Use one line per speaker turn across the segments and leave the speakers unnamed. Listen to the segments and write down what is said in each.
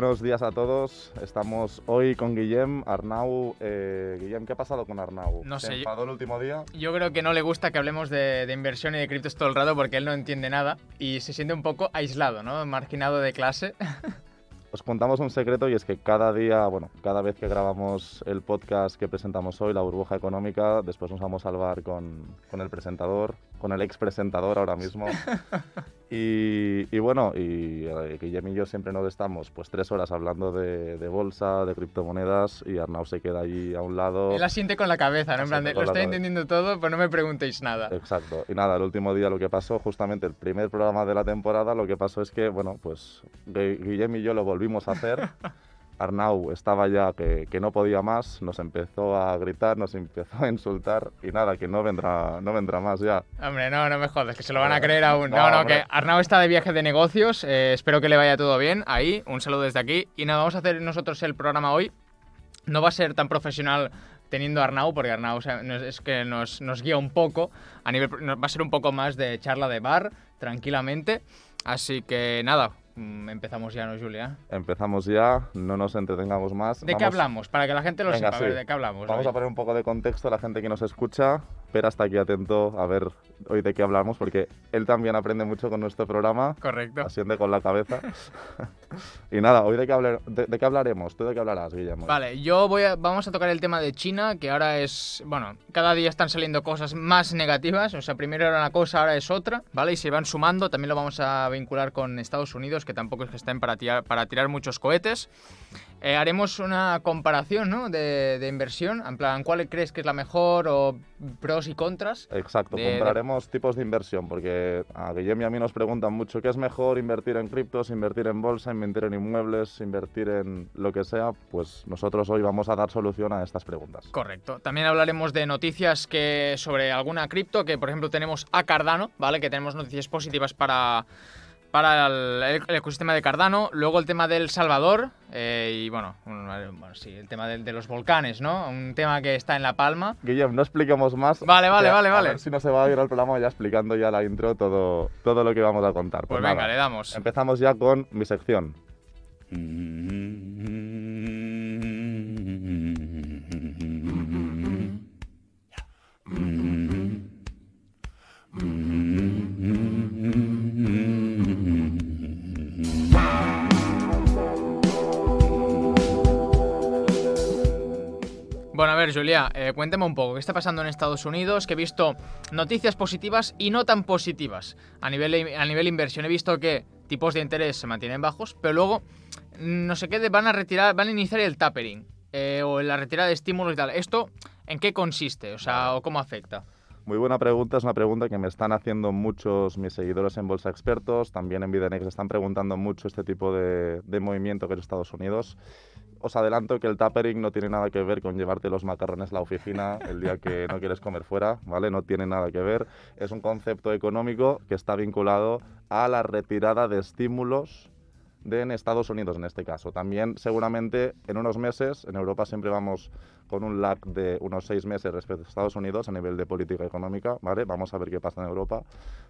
buenos días a todos. Estamos hoy con Guillem, Arnau. Eh, Guillem, ¿qué ha pasado con Arnau?
No
¿Se
sé, yo-
enfadó el último día?
Yo creo que no le gusta que hablemos de, de inversión y de criptos todo el rato porque él no entiende nada y se siente un poco aislado, ¿no? Marginado de clase.
Os contamos un secreto y es que cada día, bueno, cada vez que grabamos el podcast que presentamos hoy, La Burbuja Económica, después nos vamos a salvar con, con el presentador, con el ex presentador ahora mismo. Y, y bueno, y eh, Guillem y yo siempre nos estamos pues tres horas hablando de, de bolsa, de criptomonedas y Arnau se queda allí a un lado.
Él asiente con la cabeza, ¿no? En plan, de, lo estoy entendiendo todo, pero no me preguntéis nada.
Exacto. Y nada, el último día lo que pasó, justamente el primer programa de la temporada, lo que pasó es que, bueno, pues Gui- Guillem y yo lo volvimos a hacer. Arnau estaba ya que, que no podía más, nos empezó a gritar, nos empezó a insultar y nada, que no vendrá, no vendrá más ya.
Hombre, no, no me jodas, que se lo van a creer aún. No,
No,
que Arnau está de viaje de negocios, eh, espero que le vaya todo bien ahí, un saludo desde aquí. Y nada, vamos a hacer nosotros el programa hoy. No va a ser tan profesional teniendo a Arnau, porque Arnau o sea, nos- es que nos, nos guía un poco, a nivel, va a ser un poco más de charla de bar, tranquilamente. Así que nada, empezamos ya, ¿no, Julia?
Empezamos ya, no nos entretengamos más.
¿De qué
Vamos-
hablamos? Para que la gente lo
Venga,
sepa, a ver,
sí.
¿de qué hablamos?
Vamos
hoy?
a poner un poco de contexto a la gente que nos escucha. Pero hasta aquí atento a ver hoy de qué hablamos, porque él también aprende mucho con nuestro programa.
Correcto.
Asiente con la cabeza. y nada, hoy de qué, hablar- de, de qué hablaremos. ¿Tú de qué hablarás, Guillermo?
Vale, yo voy a, vamos a tocar el tema de China, que ahora es, bueno, cada día están saliendo cosas más negativas, o sea, primero era una cosa, ahora es otra, ¿vale? Y se van sumando, también lo vamos a vincular con Estados Unidos, que tampoco es que estén para tirar, para tirar muchos cohetes. Eh, haremos una comparación, ¿no? De, de inversión, en plan, ¿cuál crees que es la mejor o pros y contras?
Exacto,
de-
tipos de inversión, porque a Guillem y a mí nos preguntan mucho qué es mejor invertir en criptos, invertir en bolsa, invertir en inmuebles, invertir en lo que sea. Pues nosotros hoy vamos a dar solución a estas preguntas.
Correcto. También hablaremos de noticias que sobre alguna cripto, que por ejemplo tenemos a Cardano, ¿vale? Que tenemos noticias positivas para, para el, el ecosistema de Cardano. Luego el tema del Salvador eh, y bueno, un- bueno, sí, el tema de, los volcanes, ¿no? Un tema que está en La Palma.
Guillem, no expliquemos más.
Vale, vale,
a-
vale,
a
vale.
ver si no se va a ir al programa ya explicando ya la intro todo, todo lo que vamos a contar.
Pues,
Pues,
venga,
nada,
le damos.
Empezamos ya con mi sección.
Bueno, a ver, Julia, eh, cuéntame un poco, ¿qué está pasando en Estados Unidos? Que he visto noticias positivas y no tan positivas a nivel, a nivel inversión. He visto que tipos de interés se mantienen bajos, pero luego, mm, no sé qué, van a retirar, van a iniciar el tapering eh, o la retirada de estímulos y tal. ¿Esto en qué consiste? O sea, ¿o cómo afecta?
Muy buena pregunta, es una pregunta que me están haciendo muchos mis seguidores en Bolsa Expertos, también en Videnex están preguntando mucho este tipo de, de movimiento que es Estados Unidos. Os adelanto que el tapering no tiene nada que ver con llevarte los macarrones a la oficina el día que no quieres comer fuera, ¿vale? No tiene nada que ver. Es un concepto económico que está vinculado a la retirada de estímulos de en Estados Unidos en este caso. También seguramente en unos meses, en Europa siempre vamos con un lag de unos seis meses respecto a Estados Unidos a nivel de política económica, ¿vale? Vamos a ver qué pasa en Europa.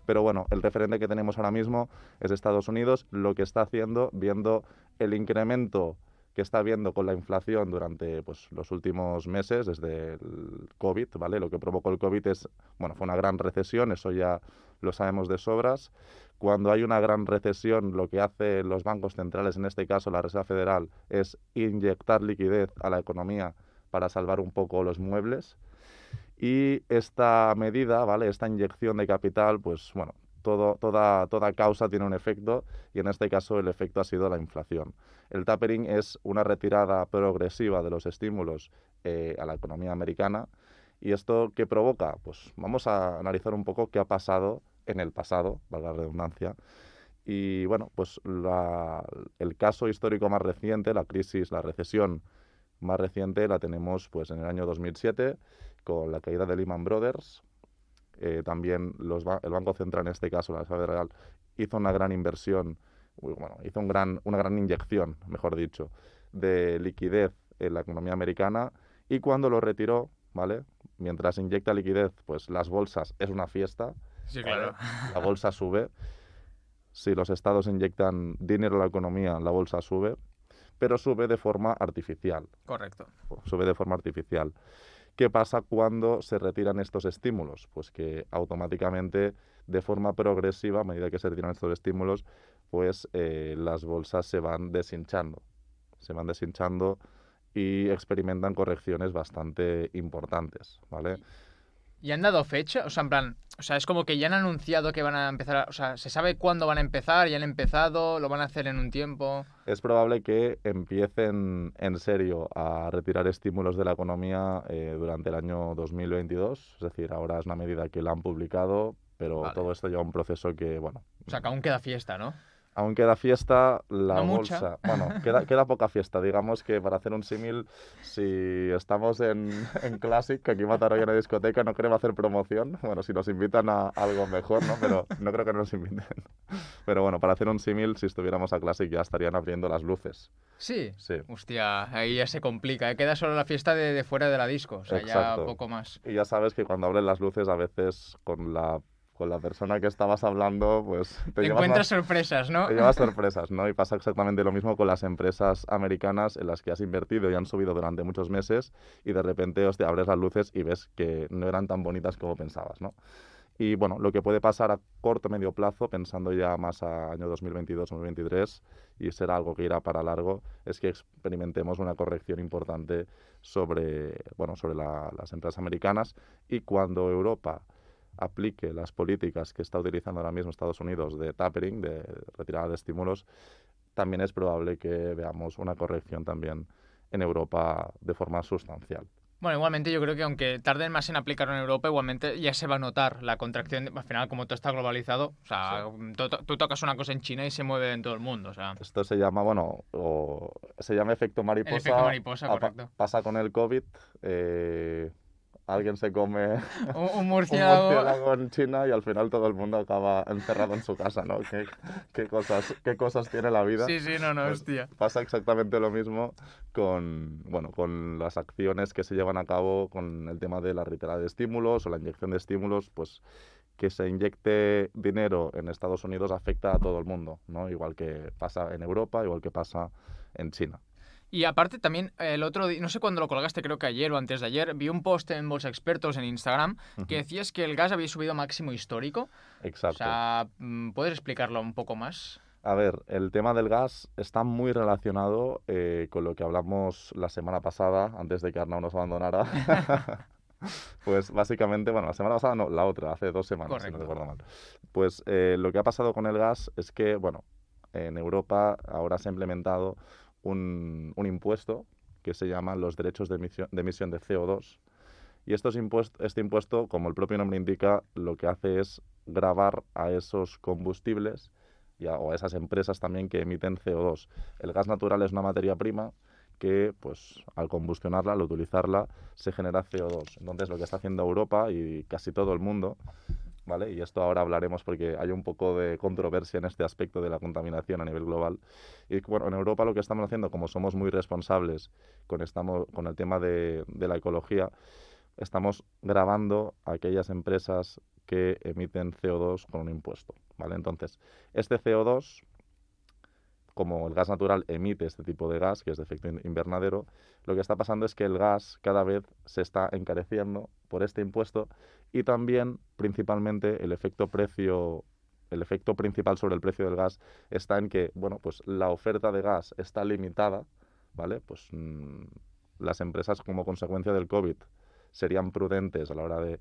Pero bueno, el referente que tenemos ahora mismo es Estados Unidos, lo que está haciendo, viendo el incremento que está viendo con la inflación durante pues, los últimos meses, desde el COVID, ¿vale? Lo que provocó el COVID es, bueno, fue una gran recesión, eso ya lo sabemos de sobras. Cuando hay una gran recesión, lo que hacen los bancos centrales, en este caso la Reserva Federal, es inyectar liquidez a la economía para salvar un poco los muebles. Y esta medida, ¿vale? Esta inyección de capital, pues bueno, toda causa tiene un efecto y en este caso el efecto ha sido la inflación. El tapering es una retirada progresiva de los estímulos eh, a la economía americana y esto qué provoca, pues vamos a analizar un poco qué ha pasado en el pasado, valga la redundancia. Y bueno, pues la- el caso histórico más reciente, la crisis, la recesión más reciente la tenemos pues en el año 2007 con la caída de Lehman Brothers. Eh, también los el Banco Central, en este caso la Reserva Federal, hizo una gran inversión, bueno, hizo un gran, una gran inyección, mejor dicho, de liquidez en la economía americana y cuando lo retiró, ¿vale? Mientras inyecta liquidez, pues las bolsas es una fiesta,
Sí, claro.
la bolsa sube. Si los estados inyectan dinero a la economía, la bolsa sube. pero sube de forma artificial.
Correcto.
Sube de forma artificial. ¿Qué pasa cuando se retiran estos estímulos? Pues que automáticamente, de forma progresiva, a medida que se retiran estos estímulos, pues eh, las bolsas se van deshinchando. Se van deshinchando y experimentan correcciones bastante importantes, ¿vale?
¿Y han dado fecha? O sea, en plan, o sea, es como que ya han anunciado que van a empezar, o sea, ¿se sabe cuándo van a empezar? ¿Ya han empezado? ¿Lo van a hacer en un tiempo?
Es probable que empiecen en serio a retirar estímulos de la economía eh, durante el año 2022, es decir, ahora es una medida que la han publicado, pero todo esto lleva un proceso que, bueno...
O sea, que aún queda fiesta, ¿no?
Aún queda fiesta, la bolsa. Bueno, queda, queda, poca fiesta. Digamos que para hacer un símil, si estamos en, en Classic, que aquí Mataró en la discoteca, no queremos hacer promoción. Bueno, si nos invitan a algo mejor, ¿no? Pero no creo que nos inviten. Pero bueno, para hacer un símil, si estuviéramos a Classic ya estarían abriendo las luces.
Sí.
Sí.
Hostia, ahí ya se complica. ¿eh? Queda solo la fiesta de, de fuera de la disco. O sea, ya poco más.
Y ya sabes que cuando abren las luces, a veces con la con la persona que estabas hablando, pues
te, encuentras sorpresas, ¿no?
Te llevas sorpresas, ¿no? Y pasa exactamente lo mismo con las empresas americanas en las que has invertido y han subido durante muchos meses y de repente os te abres las luces y ves que no eran tan bonitas como pensabas, ¿no? Y bueno, lo que puede pasar a corto medio plazo, pensando ya más a año 2022-2023, y será algo que irá para largo, es que experimentemos una corrección importante sobre, bueno, sobre las empresas americanas y cuando Europa aplique las políticas que está utilizando ahora mismo Estados Unidos de tapering, de retirada de estímulos, también es probable que veamos una corrección también en Europa de forma sustancial.
Bueno, igualmente yo creo que aunque tarden más en aplicarlo en Europa, igualmente ya se va a notar la contracción. Al final, como todo está globalizado, o sea, tú, tocas una cosa en China y se mueve en todo el mundo. O sea.
Esto se llama, bueno, o, se llama efecto mariposa. El
efecto mariposa, correcto.
pasa con el COVID. Eh, alguien se come
un, murciélago.
en China y al final todo el mundo acaba encerrado en su casa, ¿no? ¿Qué, qué cosas, qué cosas tiene la vida?
Sí, sí, no, no,
pues
hostia.
Pasa exactamente lo mismo con, bueno, con las acciones que se llevan a cabo con el tema de la retirada de estímulos o la inyección de estímulos, pues que se inyecte dinero en Estados Unidos afecta a todo el mundo, ¿no? Igual que pasa en Europa, igual que pasa en China.
Y aparte también el otro día, no sé cuándo lo colgaste, creo que ayer o antes de ayer, vi un post en Bolsa Expertos en Instagram que decías que el gas había subido máximo histórico.
Exacto.
O sea, mm, ¿puedes explicarlo un poco más?
A ver, el tema del gas está muy relacionado eh, con lo que hablamos la semana pasada, antes de que Arnau nos abandonara. pues básicamente, bueno, la semana pasada no, la otra, hace dos semanas, si no recuerdo mal. Pues eh, lo que ha pasado con el gas es que, bueno, en Europa ahora se ha implementado un, impuesto que se llama los derechos de emisión de, emisión de CO2. Y estos este impuesto, como el propio nombre indica, lo que hace es grabar a esos combustibles o a esas empresas también que emiten CO2. El gas natural es una materia prima que, pues, al combustionarla, al utilizarla, se genera CO2. Entonces, lo que está haciendo Europa y casi todo el mundo y esto ahora hablaremos porque hay un poco de controversia en este aspecto de la contaminación a nivel global. Y bueno, en Europa lo que estamos haciendo, como somos muy responsables con, estamos, con el tema de, de la ecología, estamos grabando a aquellas empresas que emiten CO2 con un impuesto, ¿vale? Entonces, este CO2 como el gas natural emite este tipo de gas, que es de efecto invernadero, lo que está pasando es que el gas cada vez se está encareciendo por este impuesto y también, principalmente, el efecto precio el efecto principal sobre el precio del gas está en que, bueno, pues la oferta de gas está limitada, ¿vale? Pues mm, las empresas como consecuencia del COVID serían prudentes a la hora de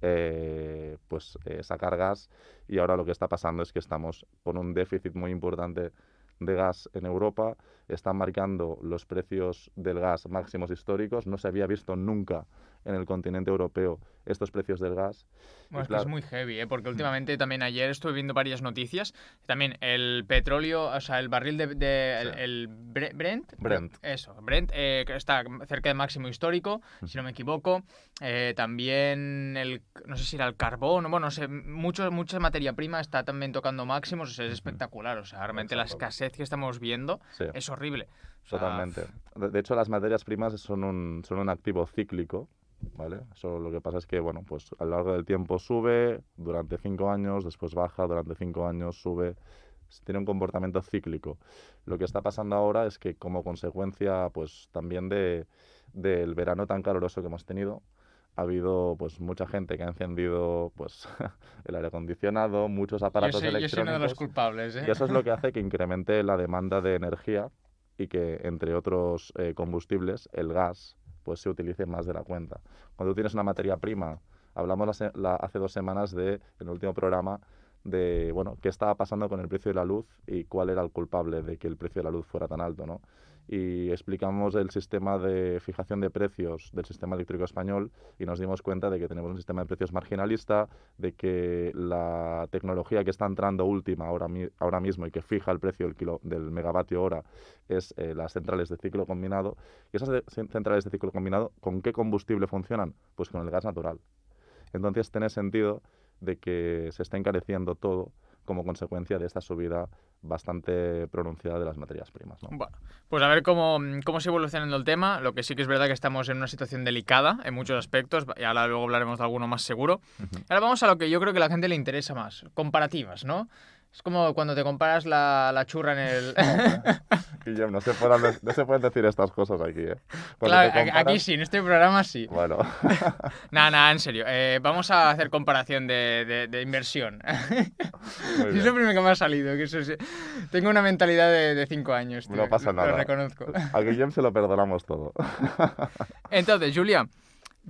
eh, pues eh, sacar gas y ahora lo que está pasando es que estamos con un déficit muy importante de gas en Europa, están marcando los precios del gas máximos históricos, no se había visto nunca en el continente europeo estos precios del gas.
Bueno, es que es muy heavy, ¿eh? porque últimamente también ayer estuve viendo varias noticias. También el petróleo, o sea, el barril de. el, Brent.
Brent.
Eso, Brent, eh, está cerca de máximo histórico, si no me equivoco. Eh, también el. No sé si era el carbón, bueno, no sé, mucho, mucha materia prima está también tocando máximos, o sea, es espectacular. O sea, realmente la escasez que estamos viendo es horrible.
Totalmente. De hecho, las materias primas son un, son un activo cíclico ¿vale? Eso lo que pasa es que, bueno, pues a lo largo del tiempo sube, durante cinco años, después baja, durante cinco años sube, tiene un comportamiento cíclico. Lo que está pasando ahora es que como consecuencia pues también de, del verano tan caluroso que hemos tenido, ha habido pues mucha gente que ha encendido pues el aire acondicionado, muchos aparatos
yo
electrónicos.
Yo soy uno de los culpables, ¿eh?
Y eso es lo que hace que incremente la demanda de energía y que entre otros eh, combustibles el gas pues se utilice más de la cuenta. Cuando tú tienes una materia prima, hablamos la, hace dos semanas de en el último programa de bueno qué estaba pasando con el precio de la luz y cuál era el culpable de que el precio de la luz fuera tan alto, ¿no? y explicamos el sistema de fijación de precios del sistema eléctrico español y nos dimos cuenta de que tenemos un sistema de precios marginalista, de que la tecnología que está entrando última ahora, ahora mismo y que fija el precio del, kilo, del megavatio hora es eh, las centrales de ciclo combinado. ¿Y esas centrales de ciclo combinado con qué combustible funcionan? Pues con el gas natural. Entonces tiene sentido de que se está encareciendo todo como consecuencia de esta subida bastante pronunciada de las materias primas.
Bueno, pues a ver cómo, cómo se evolucionando el tema. Lo que sí que es verdad que estamos en una situación delicada en muchos aspectos, y ahora luego hablaremos de alguno más seguro. Ahora vamos a lo que yo creo que a la gente le interesa más, comparativas, ¿no? Es como cuando te comparas la, la churra en el...
Guillem, no se, pueden, no se pueden decir estas cosas aquí, ¿eh?
claro, aquí sí, en este programa sí.
Bueno.
nada, nada, en serio. Eh, vamos a hacer comparación de, de, inversión. es lo primero que me ha salido. Que eso Tengo una mentalidad de, cinco años,
No pasa nada.
Lo reconozco.
A Guillem se lo perdonamos todo.
Entonces, Julia,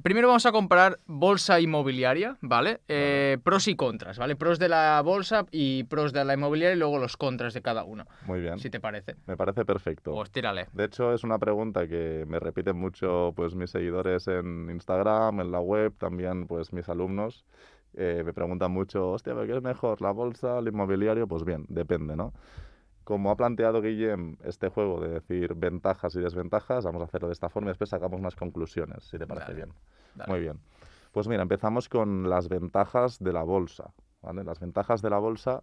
Primero vamos a comparar bolsa inmobiliaria, ¿vale? Eh, pros y contras, ¿vale? Pros de la bolsa y pros de la inmobiliaria y luego los contras de cada uno.
Muy bien.
Si te parece.
Me parece perfecto.
Pues tírale.
De hecho, es una pregunta que me repiten mucho pues mis seguidores en Instagram, en la web, también pues mis alumnos. Eh, me preguntan mucho, hostia, ¿qué es mejor, la bolsa, el inmobiliario? Pues bien, depende, ¿no? Como ha planteado Guillem este juego de decir ventajas y desventajas, vamos a hacerlo de esta forma y después sacamos unas conclusiones, si te parece bien. Muy bien. Pues mira, empezamos con las ventajas de la bolsa. Las ventajas de la bolsa,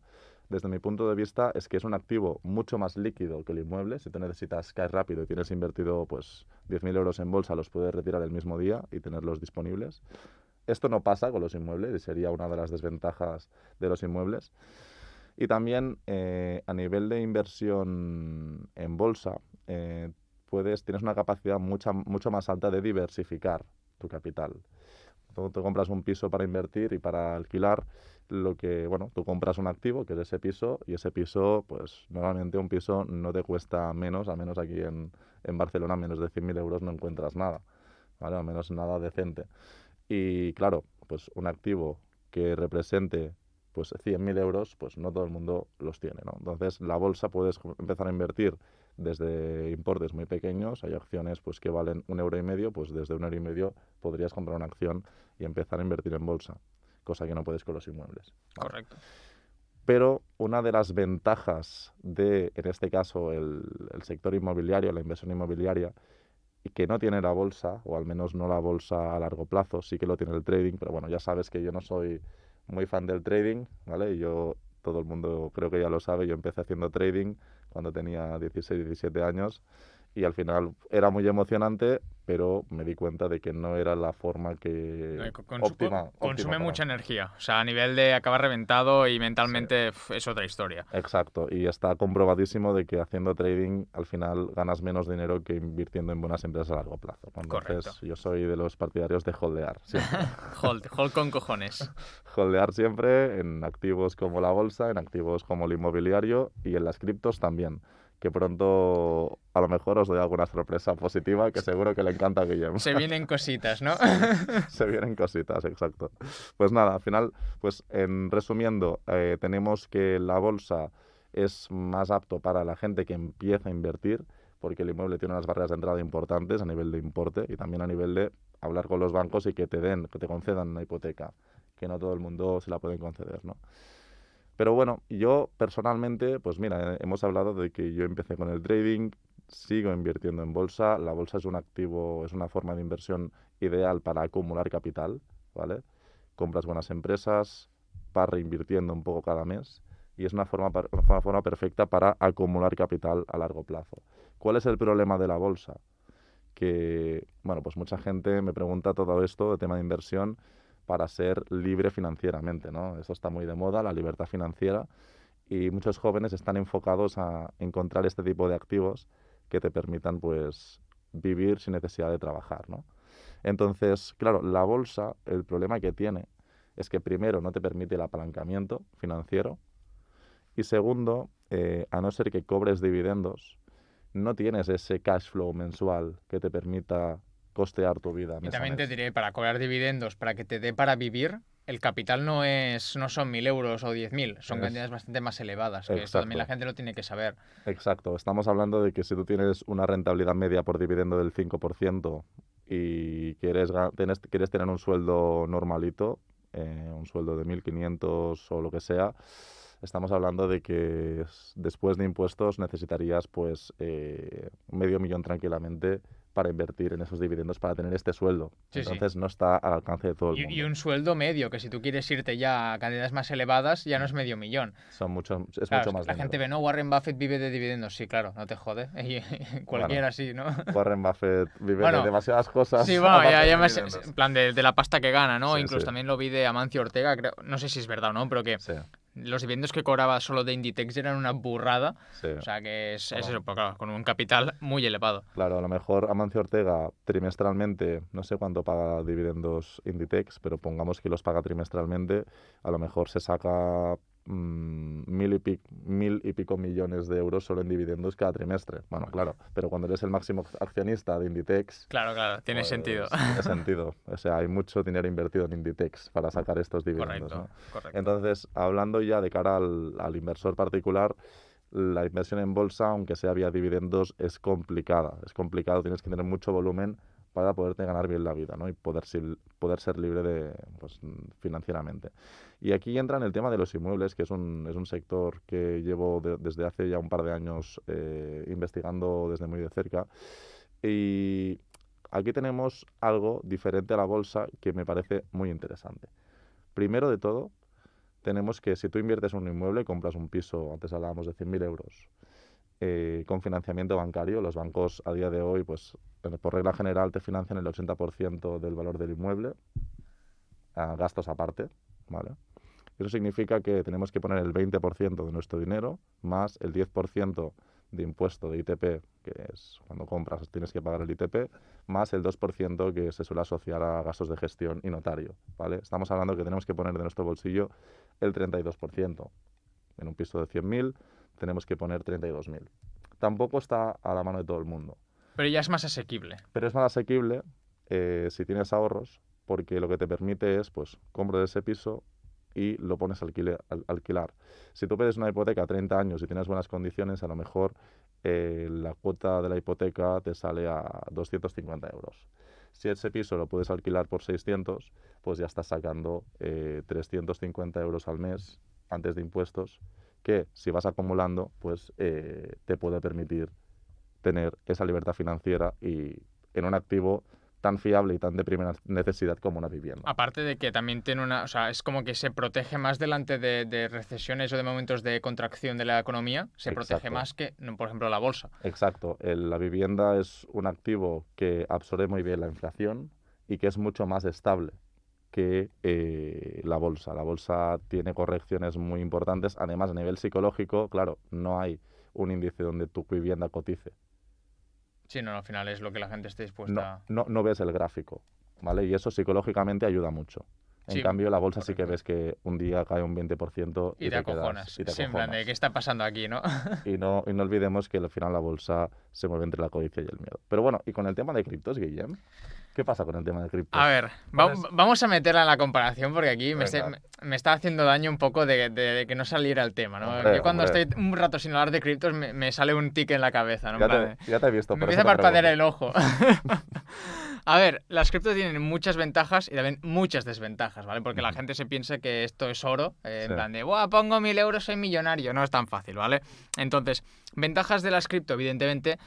desde mi punto de vista, es que es un activo mucho más líquido que el inmueble. Si tú necesitas caer rápido y tienes invertido pues 10.000 euros en bolsa, los puedes retirar el mismo día y tenerlos disponibles. Esto no pasa con los inmuebles y sería una de las desventajas de los inmuebles. Y también eh, a nivel de inversión en bolsa, eh, puedes, tienes una capacidad mucha, mucho más alta de diversificar tu capital. Tú, tú, compras un piso para invertir y para alquilar, lo que, bueno, tú compras un activo, que es ese piso, y ese piso, pues normalmente un piso no te cuesta menos, al menos aquí en, en Barcelona, menos de 100.000 euros no encuentras nada, ¿vale? Al menos nada decente. Y claro, pues un activo que represente pues 100.000 euros, pues no todo el mundo los tiene, ¿no? Entonces, la bolsa puedes empezar a invertir desde importes muy pequeños, hay acciones pues que valen un euro y medio, pues desde un euro y medio podrías comprar una acción y empezar a invertir en bolsa, cosa que no puedes con los inmuebles.
Correcto.
Pero una de las ventajas de, en este caso, el, el sector inmobiliario, la inversión inmobiliaria, y que no tiene la bolsa, o al menos no la bolsa a largo plazo, sí que lo tiene el trading, pero bueno, ya sabes que yo no soy muy fan del trading, ¿vale? Y yo, todo el mundo creo que ya lo sabe, yo empecé haciendo trading cuando tenía 16, 17 años y al final era muy emocionante, pero me di cuenta de que no era la forma que óptima,
consume mucha energía, o sea, a nivel de acabar reventado y mentalmente es otra historia.
Exacto, y está comprobadísimo de que haciendo trading al final ganas menos dinero que invirtiendo en buenas empresas a largo plazo. Entonces, yo soy de los partidarios de holdear.
hold, hold con cojones.
holdear siempre en activos como la bolsa, en activos como el inmobiliario y en las criptos también que pronto a lo mejor os doy alguna sorpresa positiva que seguro que le encanta a Guillermo.
Se vienen cositas, ¿no?
Se vienen cositas, exacto. Pues nada, al final, pues en resumiendo, eh, tenemos que la bolsa es más apto para la gente que empieza a invertir, porque el inmueble tiene unas barreras de entrada importantes a nivel de importe y también a nivel de hablar con los bancos y que te den, que te concedan una hipoteca, que no todo el mundo se la pueden conceder, ¿no? Pero bueno, yo personalmente, pues mira, hemos hablado de que yo empecé con el trading, sigo invirtiendo en bolsa. La bolsa es un activo, es una forma de inversión ideal para acumular capital, ¿vale? Compras buenas empresas, vas reinvirtiendo un poco cada mes y es una forma, una forma perfecta para acumular capital a largo plazo. ¿Cuál es el problema de la bolsa? Que, bueno, pues mucha gente me pregunta todo esto de tema de inversión para ser libre financieramente, ¿no? Eso está muy de moda, la libertad financiera. y muchos jóvenes están enfocados a encontrar este tipo de activos que te permitan pues vivir sin necesidad de trabajar, ¿no? Entonces, claro, la bolsa, el problema que tiene es que primero no te permite el apalancamiento financiero y segundo, eh, a no ser que cobres dividendos, no tienes ese cash flow mensual que te permita costear tu vida.
Y también te diré, para cobrar dividendos, para que te dé para vivir, el capital no es no son 1.000 euros o 10.000, son
Es-
cantidades bastante más elevadas. Que esto también la gente lo tiene que saber.
Exacto, estamos hablando de que si tú tienes una rentabilidad media por dividendo del 5% y quieres, tienes- quieres tener un sueldo normalito, eh, un sueldo de 1.500 o lo que sea, estamos hablando de que después de impuestos necesitarías pues eh, medio millón tranquilamente para invertir en esos dividendos para tener este sueldo.
Sí, sí.
Entonces no está al alcance de todo el
Y,
mundo.
y un sueldo medio, que si tú quieres irte ya a cantidades más elevadas, ya no es medio millón.
Son mucho, es
Claro,
mucho más
la gente ve, no, Warren Buffett vive de dividendos. Sí, claro, no te jode. Cualquiera sí, ¿no?
Warren Buffett vive
Bueno,
de demasiadas cosas.
Sí, bueno, ya, ya
dividendos.
en plan de, de la pasta que gana, ¿no?
Sí,
Incluso también lo vi de Amancio Ortega, creo, no sé si es verdad o no, pero que
Sí,
los dividendos que cobraba solo de Inditex eran una burrada.
sí.
O sea que es, eso, claro, con un capital muy elevado.
Claro, a lo mejor Amancio Ortega trimestralmente, no sé cuánto paga dividendos Inditex, pero pongamos que los paga trimestralmente, a lo mejor se saca mm, mil, y pic- mil y pico millones de euros solo en dividendos cada trimestre. Bueno, claro, pero cuando eres el máximo accionista de Inditex...
Claro, claro, tiene
pues,
sentido.
Tiene sentido. O sea, hay mucho dinero invertido en Inditex para sacar estos dividendos.
Correcto,
¿no?
correcto.
Entonces, hablando ya de cara al, al inversor particular, la inversión en bolsa, aunque sea vía dividendos, es complicada. Es complicado, tienes que tener mucho volumen para poderte ganar bien la vida ¿no? y poder, poder ser libre de, pues, financieramente. Y aquí entra en el tema de los inmuebles, que es un, es un sector que llevo de- desde hace ya un par de años eh, investigando desde muy de cerca. Y aquí tenemos algo diferente a la bolsa que me parece muy interesante. Primero de todo, tenemos que si tú inviertes en un inmueble, compras un piso, antes hablábamos de 100.000 euros, eh, con financiamiento bancario, los bancos a día de hoy, pues por regla general te financian el 80% del valor del inmueble, a gastos aparte, ¿vale? Eso significa que tenemos que poner el 20% de nuestro dinero más el 10% de impuesto de ITP, que es cuando compras tienes que pagar el ITP, más el 2% que se suele asociar a gastos de gestión y notario, ¿vale? Estamos hablando que tenemos que poner de nuestro bolsillo el 32%. En un piso de 100.000 tenemos que poner 32.000. Tampoco está a la mano de todo el mundo,
Pero ya es más asequible.
pero es más asequible eh, si tienes ahorros, porque lo que te permite es, pues, compras ese piso y lo pones a alquile- al- alquilar. Si tú pides una hipoteca a 30 años y tienes buenas condiciones, a lo mejor eh, la cuota de la hipoteca te sale a 250 euros. Si ese piso lo puedes alquilar por 600, pues ya estás sacando eh, 350 euros al mes antes de impuestos, que si vas acumulando, pues eh, te puede permitir tener esa libertad financiera y en un activo tan fiable y tan de primera necesidad como una vivienda.
Aparte de que también tiene una, o sea, es como que se protege más delante de, de recesiones o de momentos de contracción de la economía, se protege más que, por ejemplo, la bolsa.
Exacto, el- la vivienda es un activo que absorbe muy bien la inflación y que es mucho más estable que eh, la bolsa. La bolsa tiene correcciones muy importantes, además a nivel psicológico, claro, no hay un índice donde tu vivienda cotice.
Sí, no, al final es lo que la gente esté
No,
dispuesta
no, no ves el gráfico, ¿vale? Y eso psicológicamente ayuda mucho. En
Sí,
cambio, la bolsa sí que
correcto.
ves que un día cae un 20% y,
y te
te quedas-
acojonas.
y te
Sí, en plan de
acojonas.
qué está pasando aquí, ¿no?
Y no, y no olvidemos que al final la bolsa se mueve entre la codicia y el miedo. Pero bueno, y con el tema de criptos, Guillem, ¿qué pasa con el tema de criptos?
A ver, va- vamos a meterla en la comparación porque aquí me,
Venga.
me- está haciendo daño un poco de, de- de que no saliera el tema, ¿no?
Hombre,
Yo cuando
hombre.
estoy un rato sin hablar de criptos me, me sale un tic en la cabeza, ¿no?
Ya, te, ya te he visto.
me empieza a parpadear el ojo. a ver, las criptos tienen muchas ventajas y también muchas desventajas, ¿vale? Porque la gente se piensa que esto es oro, eh, en plan de, Buah, pongo mil euros, soy millonario. No es tan fácil, ¿vale? Entonces, ventajas de las cripto, evidentemente,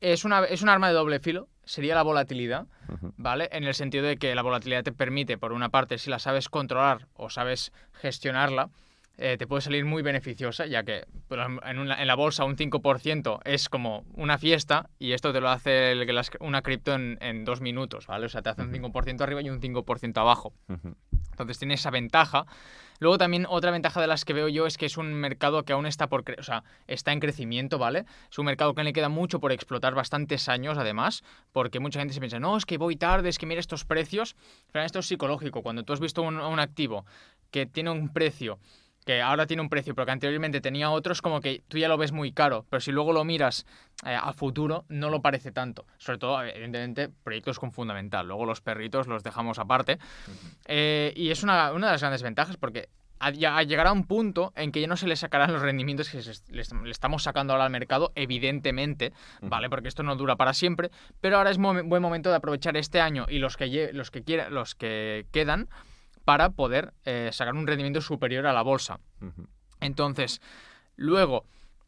es, una, es un arma de doble filo, sería la volatilidad. ¿vale? En el sentido de que la volatilidad te permite, por una parte, si la sabes controlar o sabes gestionarla, eh, te puede salir muy beneficiosa, ya que en, una- en la bolsa un 5% es como una fiesta y esto te lo hace el que las- una cripto en, en dos minutos, ¿vale? O sea, te hace un
Ujú.
5% arriba y un 5% abajo. Entonces tiene esa ventaja. Luego también otra ventaja de las que veo yo es que es un mercado que aún está por o sea, está en crecimiento, ¿vale? Es un mercado que le queda mucho por explotar bastantes años además, porque mucha gente se piensa, "No, es que voy tarde, es que mira estos precios." Pero esto es psicológico, cuando tú has visto un, un activo que tiene un precio que ahora tiene un precio, pero que anteriormente tenía otros, como que tú ya lo ves muy caro, pero si luego lo miras eh, a futuro, no lo parece tanto. Sobre todo, evidentemente, proyectos con fundamental. Luego los perritos los dejamos aparte. Eh, y es una, una, de las grandes ventajas porque llegará un punto en que ya no se le sacarán los rendimientos que le, estamos sacando ahora al mercado, evidentemente, ¿vale? Porque esto no dura para siempre, pero ahora es buen momento de aprovechar este año y los que, los que, quiera, los que quedan para poder eh, sacar un rendimiento superior a la bolsa. Entonces, luego,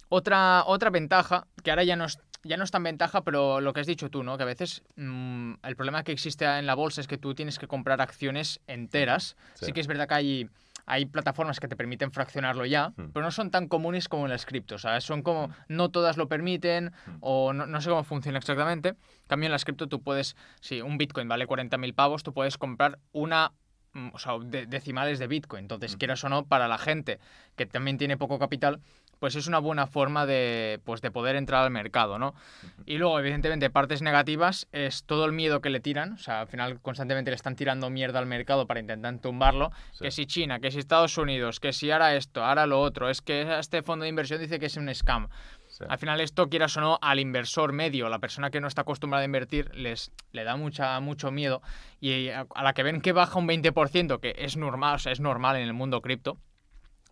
otra, otra ventaja, que ahora ya no es ya no es tan ventaja, pero lo que has dicho tú, ¿no? Que a veces mm, el problema que existe en la bolsa es que tú tienes que comprar acciones enteras. Sí, que es verdad que hay, hay plataformas que te permiten fraccionarlo ya, pero no son tan comunes como en las criptos. ¿sabes? Son como, no todas lo permiten o no, sé cómo funciona exactamente. En cambio, en las cripto tú puedes, si un Bitcoin vale 40.000 pavos, tú puedes comprar una Mm, o sea, decimales de Bitcoin. Entonces, quieras o no, para la gente que también tiene poco capital, pues es una buena forma de, pues de poder entrar al mercado, ¿no? Y luego, evidentemente, partes negativas es todo el miedo que le tiran, o sea, al final constantemente le están tirando mierda al mercado para intentar tumbarlo, que si China, que si Estados Unidos, que si ahora esto, ahora lo otro, es que este fondo de inversión dice que es un scam. Al final esto, quieras o no, al inversor medio, la persona que no está acostumbrada a invertir, les le da mucha, mucho miedo. Y a la que ven que baja un 20%, que es normal, o sea, es normal en el mundo cripto,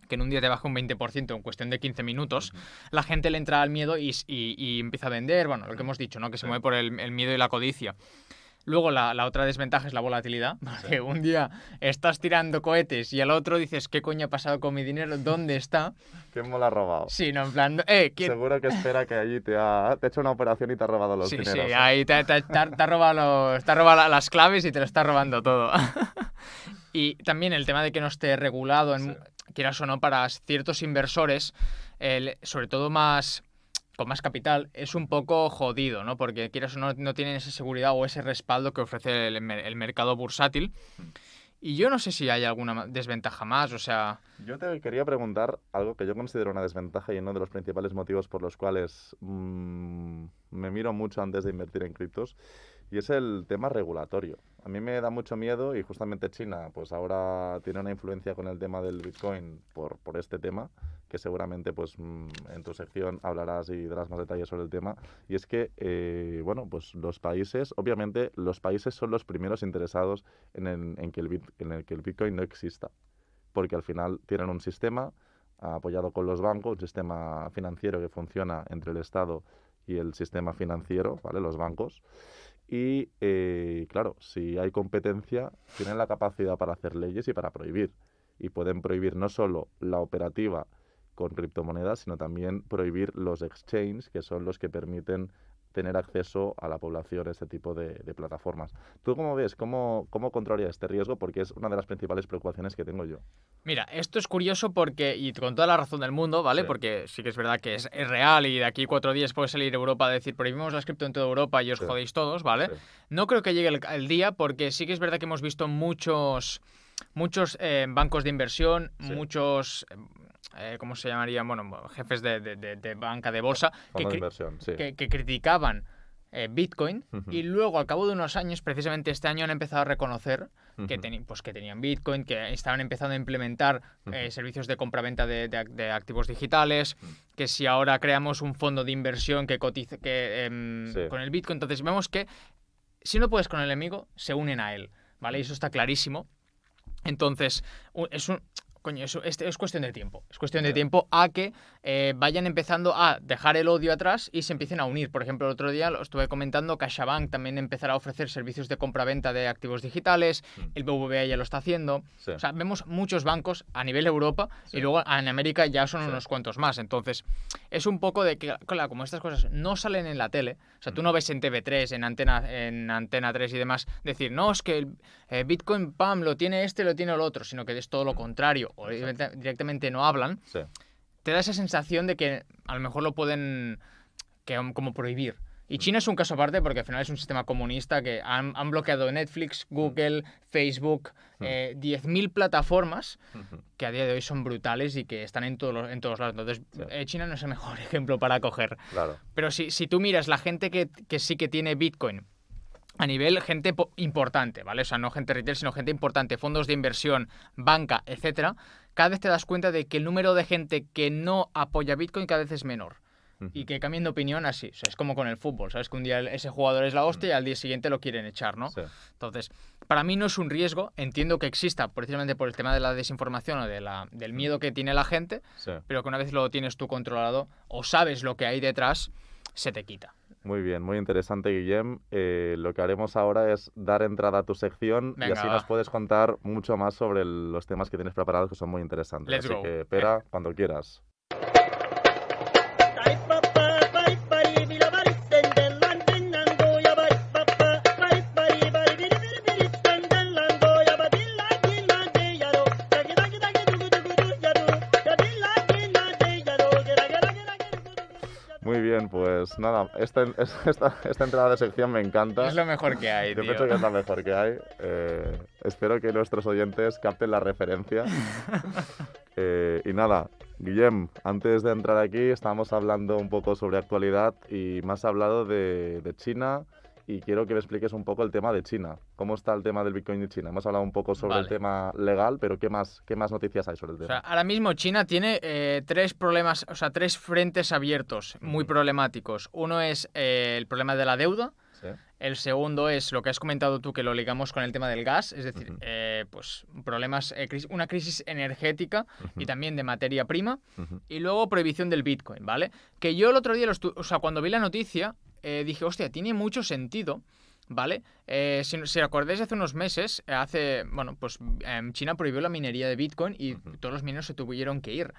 que en un día te baja un 20% en cuestión de 15 minutos, la gente le entra al miedo y, y, empieza a vender, bueno, lo que hemos dicho, ¿no? Que se mueve por el, el miedo y la codicia. Luego la, otra desventaja es la volatilidad, porque un día estás tirando cohetes y al otro dices, ¿qué coño ha pasado con mi dinero? ¿Dónde está?
¿Quién me lo ha robado?
Sí, no, en plan... Eh,
Seguro que espera que allí te ha, te hecho una operación y te ha robado los dineros.
Sí, sí, ahí te, ha robado, te ha robado las claves y te lo está robando todo. y también el tema de que no esté regulado, en, quieras o no, para ciertos inversores, sobre todo más con más capital es un poco jodido, ¿no? Porque quieras o no, no tienen esa seguridad o ese respaldo que ofrece el, mercado bursátil. Y yo no sé si hay alguna desventaja más, o sea...
Yo te quería preguntar algo que yo considero una desventaja y uno de los principales motivos por los cuales mm, me miro mucho antes de invertir en criptos, y es el tema regulatorio. A mí me da mucho miedo y justamente China, pues ahora tiene una influencia con el tema del Bitcoin por, por este tema, que seguramente pues mm, en tu sección hablarás y darás más detalles sobre el tema. Y es que, eh, bueno, pues los países, obviamente los países son los primeros interesados en, en, que el, en el que el Bitcoin no exista, porque al final tienen un sistema apoyado con los bancos, un sistema financiero que funciona entre el Estado y el sistema financiero, ¿vale? Los bancos. Y eh, claro, si hay competencia, tienen la capacidad para hacer leyes y para prohibir. Y pueden prohibir no solo la operativa con criptomonedas, sino también prohibir los exchanges, que son los que permiten tener acceso a la población a este tipo de, plataformas. ¿Tú cómo ves? ¿Cómo, ¿Cómo controlaría este riesgo? Porque es una de las principales preocupaciones que tengo yo.
Mira, esto es curioso porque, y con toda la razón del mundo, ¿vale? Porque sí que es verdad que es, real y de aquí cuatro días puede salir Europa a decir prohibimos las cripto en toda Europa y os jodéis todos, ¿vale? No creo que llegue el, día porque sí que es verdad que hemos visto muchos muchos eh, bancos de inversión, muchos eh, ¿cómo se llamarían? Bueno, jefes de, de, banca de bolsa que, que, criticaban eh, Bitcoin y luego al cabo de unos años, precisamente este año han empezado a reconocer que, pues, que tenían Bitcoin, que estaban empezando a implementar eh, servicios de compra-venta de, activos digitales, que si ahora creamos un fondo de inversión que cotice que, em, con el Bitcoin, entonces vemos que si no puedes con el enemigo, se unen a él, ¿vale? Y eso está clarísimo. Entonces, es un, coño, eso es, es, cuestión de tiempo. Es cuestión de tiempo a que eh, vayan empezando a dejar el odio atrás y se empiecen a unir. Por ejemplo, el otro día lo estuve comentando, CaixaBank también empezará a ofrecer servicios de compra-venta de activos digitales, mm. el BBVA ya lo está haciendo. O sea, vemos muchos bancos a nivel Europa y luego en América ya son unos cuantos más. Entonces, es un poco de que, claro, como estas cosas no salen en la tele, o sea, tú mm. no ves en TV3, en Antena, en Antena 3 y demás, decir, no, es que el eh, Bitcoin, pam, lo tiene este, lo tiene el otro, sino que es todo lo mm. contrario o directamente no hablan, te da esa sensación de que a lo mejor lo pueden que, como prohibir. Y China es un caso aparte porque al final es un sistema comunista que han, han bloqueado Netflix, Google, Facebook, eh, 10.000 plataformas que a día de hoy son brutales y que están en, todos los- en todos lados. Entonces,
Sí.
eh, China no es el mejor ejemplo para coger.
Claro.
Pero si, si tú miras la gente que, que sí que tiene Bitcoin a nivel gente po- importante, ¿vale? O sea, no gente retail, sino gente importante, fondos de inversión, banca, etcétera, cada vez te das cuenta de que el número de gente que no apoya Bitcoin cada vez es menor. Y que cambien de opinión así. O sea, es como con el fútbol, ¿sabes? Que un día ese jugador es la hostia y al día siguiente lo quieren echar, ¿no?
Sí.
Entonces, para mí no es un riesgo. Entiendo que exista precisamente por el tema de la desinformación o de la, del miedo que tiene la gente,
Sí.
pero que una vez lo tienes tú controlado o sabes lo que hay detrás, se te quita.
Muy bien, muy interesante, Guillem. Eh, lo que haremos ahora es dar entrada a tu sección y así
va.
nos puedes contar mucho más sobre el- los temas que tienes preparados que son muy interesantes.
Let's
así
go.
que, Pera, cuando quieras. Bien, pues nada, esta, esta, esta entrada de sección me encanta.
Es lo mejor que hay,
Yo
tío.
pienso que es la mejor que hay. Eh, espero que nuestros oyentes capten la referencia. Eh, y nada, Guillem, antes de entrar aquí estábamos hablando un poco sobre actualidad y más hablado de, de China y quiero que me expliques un poco el tema de China. ¿Cómo está el tema del Bitcoin de China? Hemos hablado un poco sobre el tema legal, pero ¿qué más, qué más noticias hay sobre el
O
tema?
sea, ahora mismo China tiene eh, tres problemas, o sea, tres frentes abiertos muy problemáticos. Uno es eh, el problema de la deuda.
Sí.
El segundo es lo que has comentado tú, que lo ligamos con el tema del gas, es decir, eh, pues problemas, eh, cris- una crisis energética y también de materia prima. Y luego prohibición del Bitcoin, ¿vale? Que yo el otro día, lo o sea, cuando vi la noticia, eh, dije, hostia, tiene mucho sentido, ¿vale? Eh, si, si acordáis, hace unos meses, eh, hace, bueno, pues em, China prohibió la minería de Bitcoin y todos los mineros se tuvieron que ir.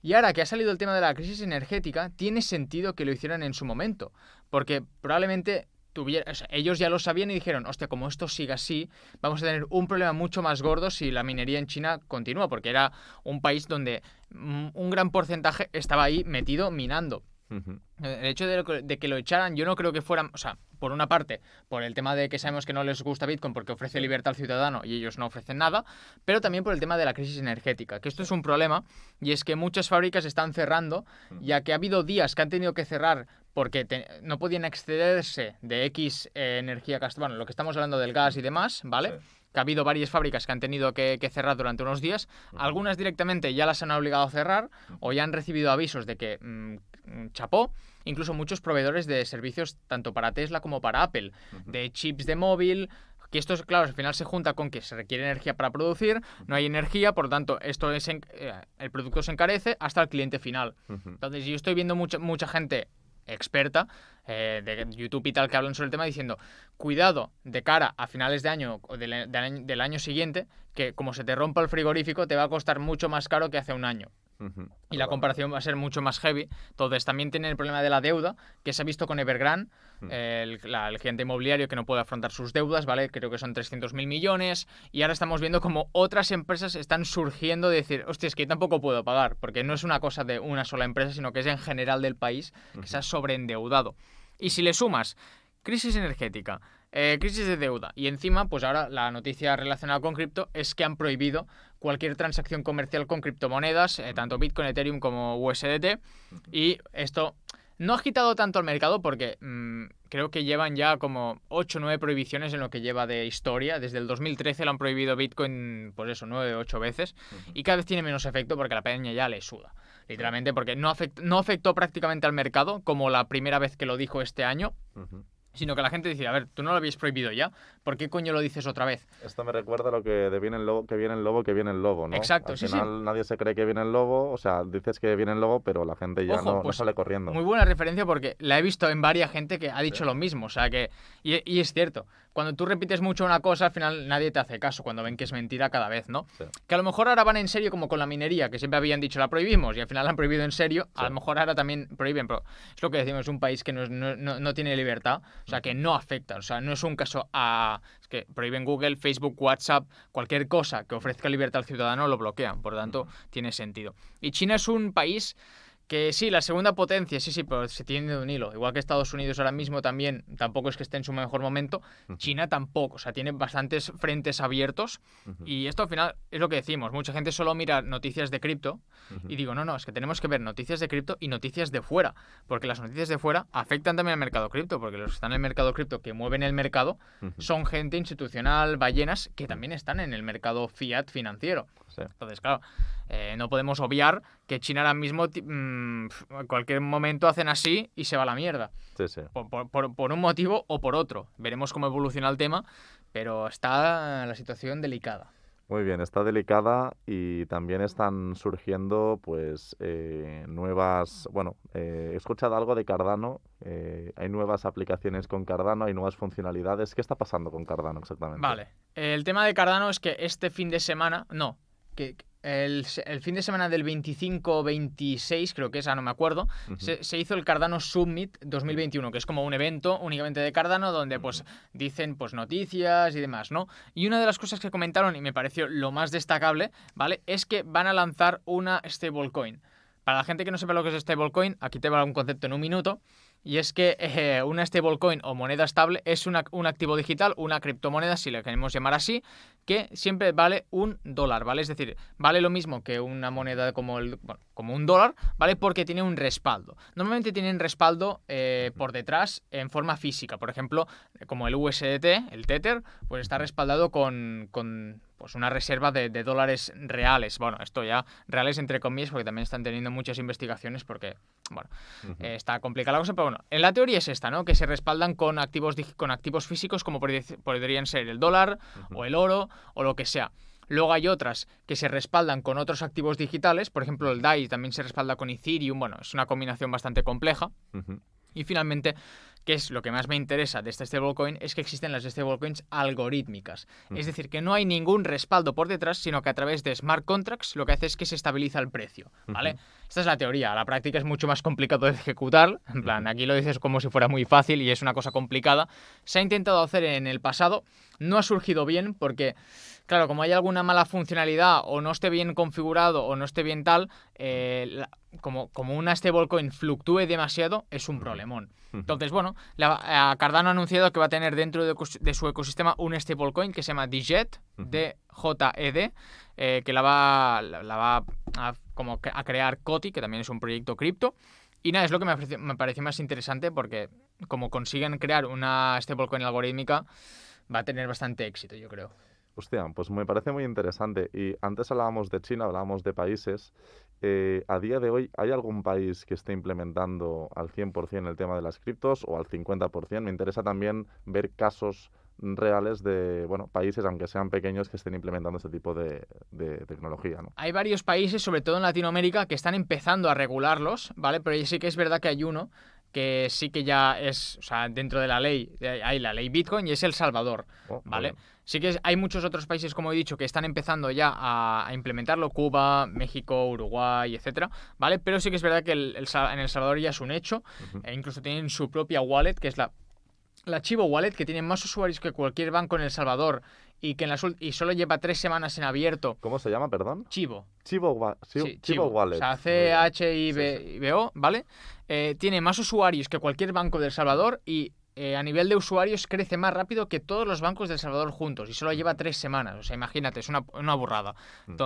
Y ahora que ha salido el tema de la crisis energética, tiene sentido que lo hicieran en su momento, porque probablemente tuviera, o sea, ellos ya lo sabían y dijeron, hostia, como esto siga así, vamos a tener un problema mucho más gordo si la minería en China continúa, porque era un país donde mm, un gran porcentaje estaba ahí metido minando.
Ujú.
El hecho de, lo que- de que lo echaran, yo no creo que fueran, o sea, por una parte, por el tema de que sabemos que no les gusta Bitcoin porque ofrece libertad al ciudadano y ellos no ofrecen nada, pero también por el tema de la crisis energética, que esto es un problema y es que muchas fábricas están cerrando, ya que ha habido días que han tenido que cerrar porque te- no podían excederse de X eh, energía, gas- bueno, lo que estamos hablando del gas y demás, ¿vale?
Sí.
que ha habido varias fábricas que han tenido que, que cerrar durante unos días. Algunas directamente ya las han obligado a cerrar o ya han recibido avisos de que mm, mm, chapó. Incluso muchos proveedores de servicios tanto para Tesla como para Apple, de chips de móvil. Que esto, es, claro, al final se junta con que se requiere energía para producir, no hay energía, por lo tanto, esto es en- eh, el producto se encarece hasta el cliente final. Entonces, yo estoy viendo mucha, mucha gente experta eh, de YouTube y tal que hablan sobre el tema diciendo, cuidado de cara a finales de año o del, del año del año siguiente, que como se te rompa el frigorífico te va a costar mucho más caro que hace un año. Y la comparación va a ser mucho más heavy. Entonces, también tienen el problema de la deuda, que se ha visto con Evergrande, el, la- el gigante inmobiliario que no puede afrontar sus deudas, ¿vale? Creo que son 300.000 millones. Y ahora estamos viendo como otras empresas están surgiendo de decir, hostia, es que yo tampoco puedo pagar, porque no es una cosa de una sola empresa, sino que es en general del país que se ha sobreendeudado. Y si le sumas crisis energética, eh, crisis de deuda y encima, pues ahora la noticia relacionada con cripto es que han prohibido cualquier transacción comercial con criptomonedas, eh, tanto Bitcoin, Ethereum como USDT. Y esto no ha agitado tanto al mercado porque mm, creo que llevan ya como 8 o 9 prohibiciones en lo que lleva de historia. Desde el 2013 lo han prohibido Bitcoin, pues eso, 9 o 8 veces. Y cada vez tiene menos efecto porque la peña ya le suda. Literalmente porque no, afect- no afectó prácticamente al mercado como la primera vez que lo dijo este año. Sino que la gente dice, a ver, tú no lo habías prohibido ya, ¿por qué coño lo dices otra vez?
Esto me recuerda a lo que de viene el lobo, que viene el lobo, que viene el lobo, ¿no?
Exacto,
Al
sí, sí.
final nadie se cree que viene el lobo, o sea, dices que viene el lobo, pero la gente ya
Ojo,
no, no
pues,
sale corriendo.
Muy buena referencia porque la he visto en varias gente que ha dicho lo mismo. O sea que. Y, y es cierto. Cuando tú repites mucho una cosa, al final nadie te hace caso cuando ven que es mentira cada vez, ¿no?
Sí.
Que a lo mejor ahora van en serio como con la minería, que siempre habían dicho la prohibimos y al final la han prohibido en serio. A lo mejor ahora también prohíben, pero es lo que decimos, es un país que no, es- no- no- no tiene libertad, o sea que no afecta. O sea, no es un caso a. Es que prohíben Google, Facebook, WhatsApp, cualquier cosa que ofrezca libertad al ciudadano lo bloquean. Por lo tanto, tiene sentido. Y China es un país Que sí, la segunda potencia, sí, sí, pero se tiene de un hilo. Igual que Estados Unidos ahora mismo también, tampoco es que esté en su mejor momento. China tampoco, o sea, tiene bastantes frentes abiertos. Y esto al final es lo que decimos. Mucha gente solo mira noticias de cripto. Y digo, no, no, es que tenemos que ver noticias de cripto y noticias de fuera. Porque las noticias de fuera afectan también al mercado cripto. Porque los que están en el mercado cripto, que mueven el mercado, son gente institucional, ballenas, que también están en el mercado fiat financiero. Entonces, claro, eh, no podemos obviar que China ahora mismo, mm, en cualquier momento hacen así y se va a la mierda.
Sí, sí.
Por, un motivo o por otro. Veremos cómo evoluciona el tema, pero está la situación delicada.
Muy bien, está delicada y también están surgiendo pues eh, nuevas, bueno, eh, he escuchado algo de Cardano, hay nuevas aplicaciones con Cardano, hay nuevas funcionalidades. ¿Qué está pasando con Cardano exactamente?
Vale, el tema de Cardano es que este fin de semana, no, que el, fin de semana del 25-26, creo que es, ah, no me acuerdo, se, hizo el Cardano Summit 2021, que es como un evento únicamente de Cardano donde pues dicen pues noticias y demás, ¿no? Y una de las cosas que comentaron y me pareció lo más destacable, ¿vale? Es que van a lanzar una stablecoin. Para la gente que no sepa lo que es stablecoin, aquí te va un concepto en un minuto. Y es que eh, una stablecoin o moneda estable es un activo digital, una criptomoneda, si le queremos llamar así, que siempre vale un dólar, ¿vale? Es decir, vale lo mismo que una moneda como, el, como un dólar, ¿vale? Porque tiene un respaldo. Normalmente tienen respaldo eh, por detrás en forma física. Por ejemplo, como el USDT, el Tether, pues está respaldado con, con pues una reserva de, dólares reales. Bueno, esto ya reales entre comillas porque también están teniendo muchas investigaciones porque, bueno, eh, está complicada la cosa, pero bueno, en la teoría es esta, ¿no? Que se respaldan con activos, con activos físicos como podrían ser el dólar o el oro o lo que sea. Luego hay otras que se respaldan con otros activos digitales, por ejemplo el DAI también se respalda con Ethereum, bueno, es una combinación bastante compleja. Y finalmente que es lo que más me interesa de este stablecoin, es que existen las stablecoins algorítmicas. Es decir, que no hay ningún respaldo por detrás, sino que a través de smart contracts lo que hace es que se estabiliza el precio, ¿vale? Esta es la teoría, la práctica es mucho más complicado de ejecutar, en plan, aquí lo dices como si fuera muy fácil y es una cosa complicada. Se ha intentado hacer en el pasado, no ha surgido bien porque claro, como hay alguna mala funcionalidad o no esté bien configurado o no esté bien tal, eh, como, como una stablecoin fluctúe demasiado, es un problemón. Entonces, bueno, la, Cardano ha anunciado que va a tener dentro de, su ecosistema un stablecoin que se llama DJET, D-J-E-D, eh, que la va, la, va a, como a crear Coti, que también es un proyecto cripto. Y nada, es lo que me, me pareció más interesante porque como consiguen crear una stablecoin algorítmica, va a tener bastante éxito, yo creo.
Hostia, pues me parece muy interesante. Y antes hablábamos de China, hablábamos de países. Eh, a día de hoy, ¿hay algún país que esté implementando al 100% el tema de las criptos o al 50%? Me interesa también ver casos reales de bueno países, aunque sean pequeños, que estén implementando este tipo de, tecnología. ¿no?
Hay varios países, sobre todo en Latinoamérica, que están empezando a regularlos, ¿vale? Pero sí que es verdad que hay uno que sí que ya es, o sea, dentro de la ley, hay la ley Bitcoin y es El Salvador, oh, ¿vale? Sí que hay muchos otros países, como he dicho, que están empezando ya a, implementarlo, Cuba, México, Uruguay, etcétera, ¿vale? Pero sí que es verdad que el, en El Salvador ya es un hecho, e incluso tienen su propia wallet, que es la, la Chivo Wallet, que tiene más usuarios que cualquier banco en El Salvador y que en la, y solo lleva tres semanas en abierto.
¿Cómo se llama, perdón?
Chivo.
Chivo, Chivo, Wallet. O
sea, C-H-I-B-O, ¿vale? Eh, tiene más usuarios que cualquier banco de El Salvador y eh, a nivel de usuarios crece más rápido que todos los bancos de El Salvador juntos y solo lleva tres semanas. O sea, imagínate, es una, una burrada. Mm.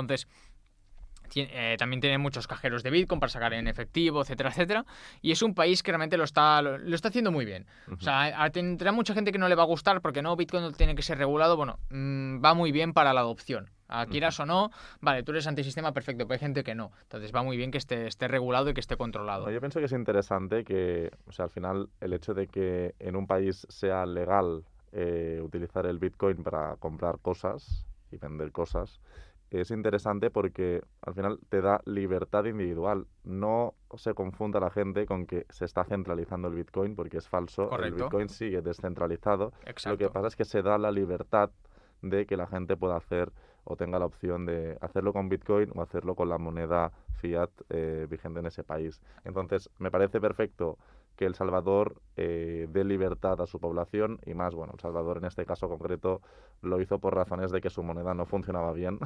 Eh, también tiene muchos cajeros de Bitcoin para sacar en efectivo, etcétera, etcétera. Y es un país que realmente lo está, lo, está haciendo muy bien. O sea, tendrá mucha gente que no le va a gustar porque no, Bitcoin no tiene que ser regulado. Bueno, mm, va muy bien para la adopción. A quieras o no, vale, tú eres antisistema, perfecto, pero hay gente que no. Entonces va muy bien que esté, esté regulado y que esté controlado.
Yo pienso que es interesante que, o sea, al final el hecho de que en un país sea legal eh, utilizar el Bitcoin para comprar cosas y vender cosas, es interesante porque al final te da libertad individual. No se confunda la gente con que se está centralizando el Bitcoin porque es falso. El Bitcoin sigue descentralizado. Lo que pasa es que se da la libertad de que la gente pueda hacer o tenga la opción de hacerlo con Bitcoin o hacerlo con la moneda fiat eh, vigente en ese país. Entonces, me parece perfecto que El Salvador eh, dé libertad a su población y más, bueno, El Salvador en este caso concreto lo hizo por razones de que su moneda no funcionaba bien.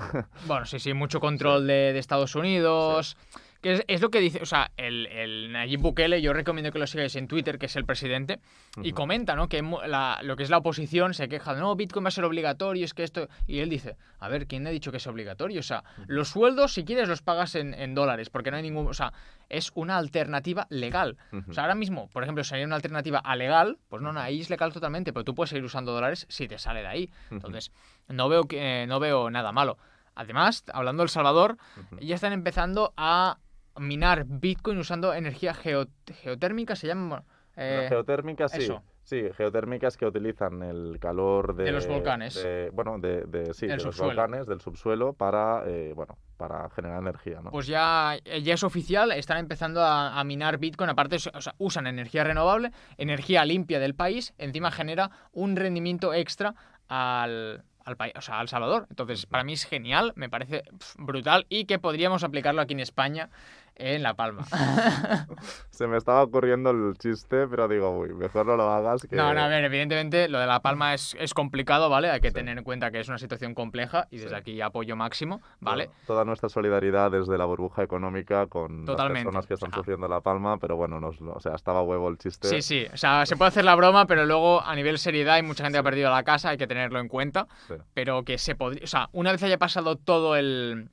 bueno, sí, sí, mucho control de, Estados Unidos. Que es, es lo que dice, o sea, el, el Nayib Bukele, yo recomiendo que lo sigáis en Twitter, que es el presidente, y comenta, ¿no? Que la- lo que es la oposición se queja de, no, Bitcoin va a ser obligatorio, es que esto... Y él dice, a ver, ¿quién ha dicho que es obligatorio? O sea, los sueldos, si quieres, los pagas en, en dólares, porque no hay ningún... O sea, es una alternativa legal. O sea, ahora mismo, por ejemplo, si hay una alternativa a legal, pues no, no, ahí es legal totalmente, pero tú puedes seguir usando dólares si te sale de ahí. Entonces, no veo, que, no veo nada malo. Además, hablando de El Salvador, ya están empezando a minar Bitcoin usando energía geo- geotérmica, se llama... Eh,
geotérmicas, sí.
eso.
Sí, geotérmicas que utilizan el calor de,
De los volcanes.
de- bueno, de, de- sí,
Del
de los
subsuelo.
volcanes, del subsuelo, para, eh, bueno, para generar energía, ¿no?
Pues ya, ya es oficial, están empezando a, a minar Bitcoin, aparte, o sea, usan energía renovable, energía limpia del país, encima genera un rendimiento extra al, al país, o sea, al Salvador. Entonces, para mí es genial, me parece brutal y que podríamos aplicarlo aquí en España, en La Palma.
Se me estaba ocurriendo el chiste, pero digo, uy, mejor no lo hagas. Que...
No, no, a ver, evidentemente lo de La Palma es, es complicado, ¿vale? Hay que
Sí.
tener en cuenta que es una situación compleja y desde
Sí.
aquí apoyo máximo, ¿vale?
Toda, toda nuestra solidaridad desde la burbuja económica con
Totalmente,
las personas que están
o sea.
sufriendo la palma, pero bueno, nos, o sea, estaba huevo el chiste.
Sí, sí, o sea, se puede hacer la broma, pero luego a nivel seriedad hay mucha gente que ha perdido la casa, hay que tenerlo en cuenta, pero que se podría, o sea, una vez haya pasado todo el,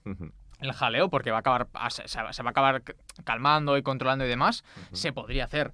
el jaleo, porque va a acabar, a- se, se va a acabar calmando y controlando y demás, se podría hacer.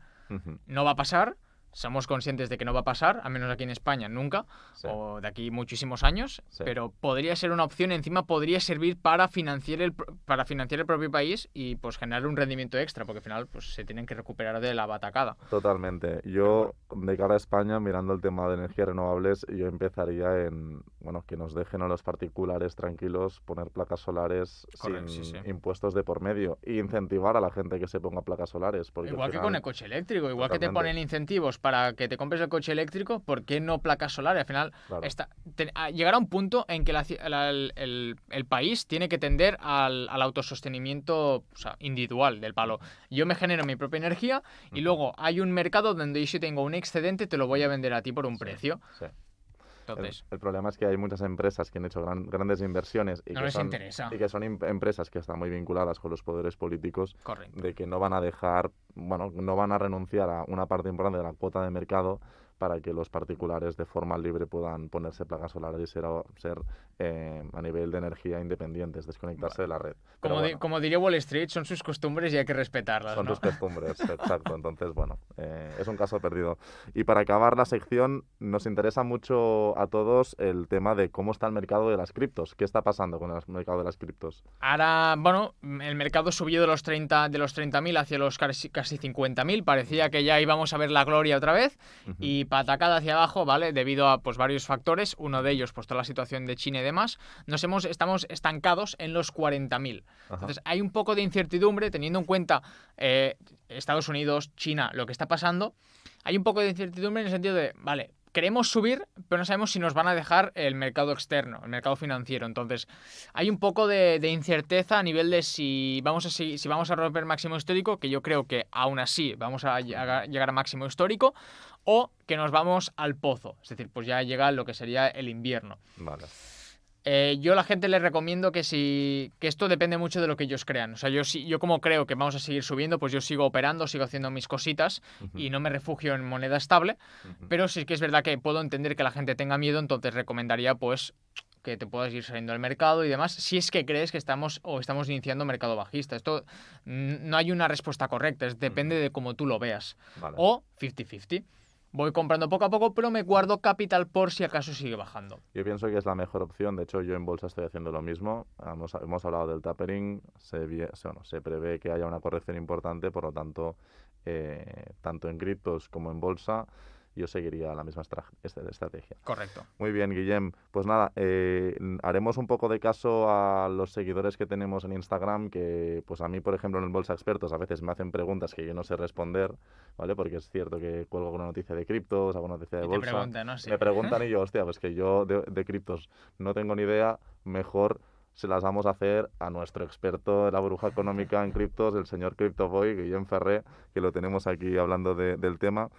No va a pasar, somos conscientes de que no va a pasar, al menos aquí en España nunca,
sí.
o de aquí muchísimos años,
Sí.
pero podría ser una opción, encima podría servir para financiar el para financiar el propio país y pues generar un rendimiento extra, porque al final pues se tienen que recuperar de la batacada.
Totalmente. Yo, de cara a España, mirando el tema de energías renovables, yo empezaría en, bueno, que nos dejen a los particulares tranquilos poner placas solares sin
sí,
impuestos de por medio e incentivar a la gente que se ponga placas solares. Porque al
Igual que con el coche eléctrico, igual que te ponen incentivos para que te compres el coche eléctrico, ¿por qué no placas solares? Al final,
Claro.
está, te- a- llegará un punto en que la la- el, el- el país tiene que tender al, al autosostenimiento o sea, individual del palo. Yo me genero mi propia energía y luego hay un mercado donde yo si tengo un excedente te lo voy a vender a ti por un
Sí,
precio.
sí. El,
Entonces,
el problema es que hay muchas empresas que han hecho gran- grandes inversiones y
no
que
les
son,
interesa.
y que son im- empresas que están muy vinculadas con los poderes políticos
Correcto.
de que no van a dejar, bueno, no van a renunciar a una parte importante de la cuota de mercado para que los particulares de forma libre puedan ponerse placas solares y ser, ser eh, a nivel de energía independientes, desconectarse de la red.
Como, di- como diría Wall Street, son sus costumbres y hay que respetarlas.
son
¿no?
tus costumbres, exacto. Entonces, bueno, eh, es un caso perdido. Y para acabar la sección, nos interesa mucho a todos el tema de cómo está el mercado de las criptos. ¿Qué está pasando con el mercado de las criptos?
Ahora, bueno, el mercado subió de los 30 de los 30.000 hacia los casi, casi 50.000. Parecía que ya íbamos a ver la gloria otra vez. Y patacada hacia abajo, ¿vale? Debido a pues varios factores. Uno de ellos, pues toda la situación de China y demás. Nos hemos, estamos estancados en los 40.000.
Ajá.
Entonces, hay un poco de incertidumbre teniendo en cuenta eh, Estados Unidos, China, lo que está pasando. Hay un poco de incertidumbre en el sentido de, vale, queremos subir, pero no sabemos si nos van a dejar el mercado externo, el mercado financiero. Entonces, hay un poco de, de incerteza a nivel de si vamos a si, si vamos a romper máximo histórico, que yo creo que aún así vamos a llegar a máximo histórico, o que nos vamos al pozo. Es decir, pues ya llega lo que sería el invierno.
Vale.
Eh, yo a la gente les recomiendo que si que esto depende mucho de lo que ellos crean. O sea, yo sí, yo como creo que vamos a seguir subiendo, pues yo sigo operando, sigo haciendo mis cositas y no me refugio en moneda estable.
ujú.
Pero sí que es verdad que puedo entender que la gente tenga miedo, entonces recomendaría pues que te puedas ir saliendo del mercado y demás, si es que crees que estamos o estamos iniciando mercado bajista. Esto no hay una respuesta correcta, es, depende de cómo tú lo veas.
Vale.
O 50-50. Voy comprando poco a poco, pero me guardo capital por si acaso sigue bajando.
Yo pienso que es la mejor opción. De hecho, yo en bolsa estoy haciendo lo mismo. Hemos, hemos hablado del tapering. Se, bueno, se prevé que haya una corrección importante. Por lo tanto, eh, tanto en criptos como en bolsa, yo seguiría la misma estra- estrategia.
Correcto.
Muy bien, Guillem. Pues nada, eh, haremos un poco de caso a los seguidores que tenemos en Instagram, que pues a mí, por ejemplo, en el Bolsa Expertos a veces me hacen preguntas que yo no sé responder, ¿vale? Porque es cierto que cuelgo alguna noticia de criptos, alguna noticia de
Y te
bolsa.
preguntan, ¿no? Sí.
Me preguntan y yo, hostia, pues que yo de, de criptos no tengo ni idea, mejor se las vamos a hacer a nuestro experto de la bruja económica en criptos, el señor CryptoBoy, Guillem Ferré, que lo tenemos aquí hablando de- del tema.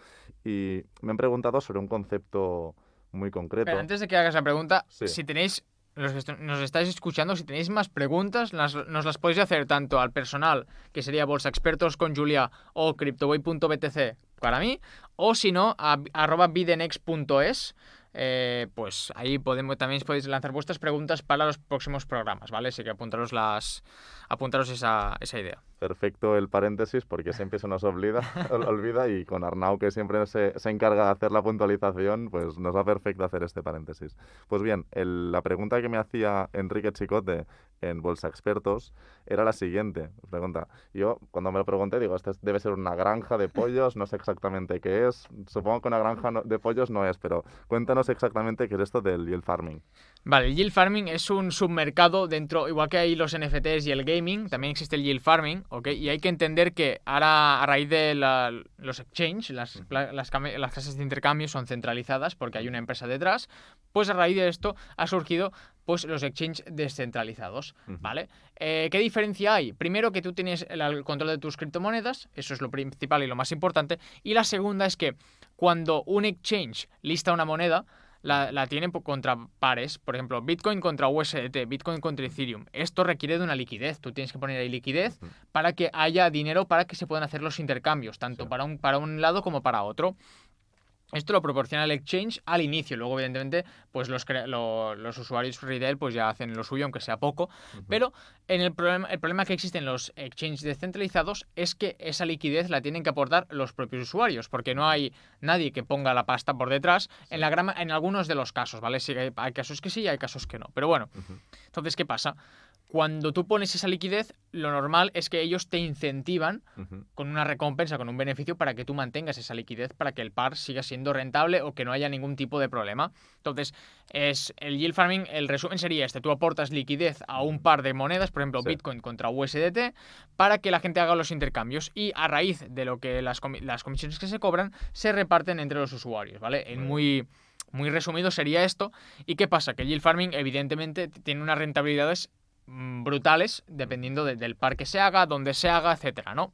Y me han preguntado sobre un concepto muy concreto.
Pero antes de que hagas la pregunta,
Sí.
si tenéis los que nos estáis escuchando, si tenéis más preguntas, las- nos las podéis hacer tanto al personal, que sería Bolsa Expertos con Julia o CryptoWay.btc para mí, o si no, a arroba bidenex.es. eh, pues ahí podemos, también podéis lanzar vuestras preguntas para los próximos programas, ¿vale? Así que apuntaros, las, apuntaros esa, esa idea.
Perfecto el paréntesis porque siempre se nos olvida, ol- olvida y con Arnau que siempre se, se encarga de hacer la puntualización, pues nos va perfecto hacer este paréntesis. Pues bien, el- la pregunta que me hacía Enrique Chicote en Bolsa Expertos era la siguiente. Pregunta, yo cuando me lo pregunté digo, este es- debe ser una granja de pollos, no sé exactamente qué es, supongo que una granja de pollos no es, pero cuéntanos exactamente qué es esto del farming.
Vale, el yield farming es un submercado dentro, igual que hay los NFTs y el gaming, también existe el yield farming, ¿ok? Y hay que entender que ahora a raíz de la- los exchange, las, las, las casas de intercambio son centralizadas porque hay una empresa detrás, pues a raíz de esto ha surgido pues los exchange descentralizados. ¿vale? Eh, ¿Qué diferencia hay? Primero que tú tienes el control de tus criptomonedas, eso es lo principal y lo más importante, y la segunda es que cuando un exchange lista una moneda, la, la tienen contra pares, por ejemplo, Bitcoin contra USDT, Bitcoin contra Ethereum. Esto requiere de una liquidez, tú tienes que poner ahí liquidez para que haya dinero para que se puedan hacer los intercambios, tanto
Sí.
para, un, para un lado como para otro. Esto lo proporciona el exchange al inicio, luego evidentemente pues los, lo- los usuarios retail pues ya hacen lo suyo aunque sea poco, pero en el problema, el problema que existe en los exchanges descentralizados es que esa liquidez la tienen que aportar los propios usuarios, porque no hay nadie que ponga la pasta por detrás en, la grama, en algunos de los casos, ¿vale? Sí hay, hay casos que sí y hay casos que no. Pero bueno, entonces, ¿qué pasa? Cuando tú pones esa liquidez, lo normal es que ellos te incentivan con una recompensa, con un beneficio para que tú mantengas esa liquidez, para que el par siga siendo rentable o que no haya ningún tipo de problema. Entonces, es el yield farming, el resumen sería este, tú aportas liquidez a un par de monedas, por ejemplo,
Sí.
Bitcoin contra USDT, para que la gente haga los intercambios y a raíz de lo que las, las comisiones que se cobran se reparten entre los usuarios, ¿vale? En muy muy resumido sería esto. ¿Y qué pasa? Que el yield farming evidentemente tiene unas rentabilidades brutales dependiendo de- del par que se haga, dónde se haga, etcétera, ¿no?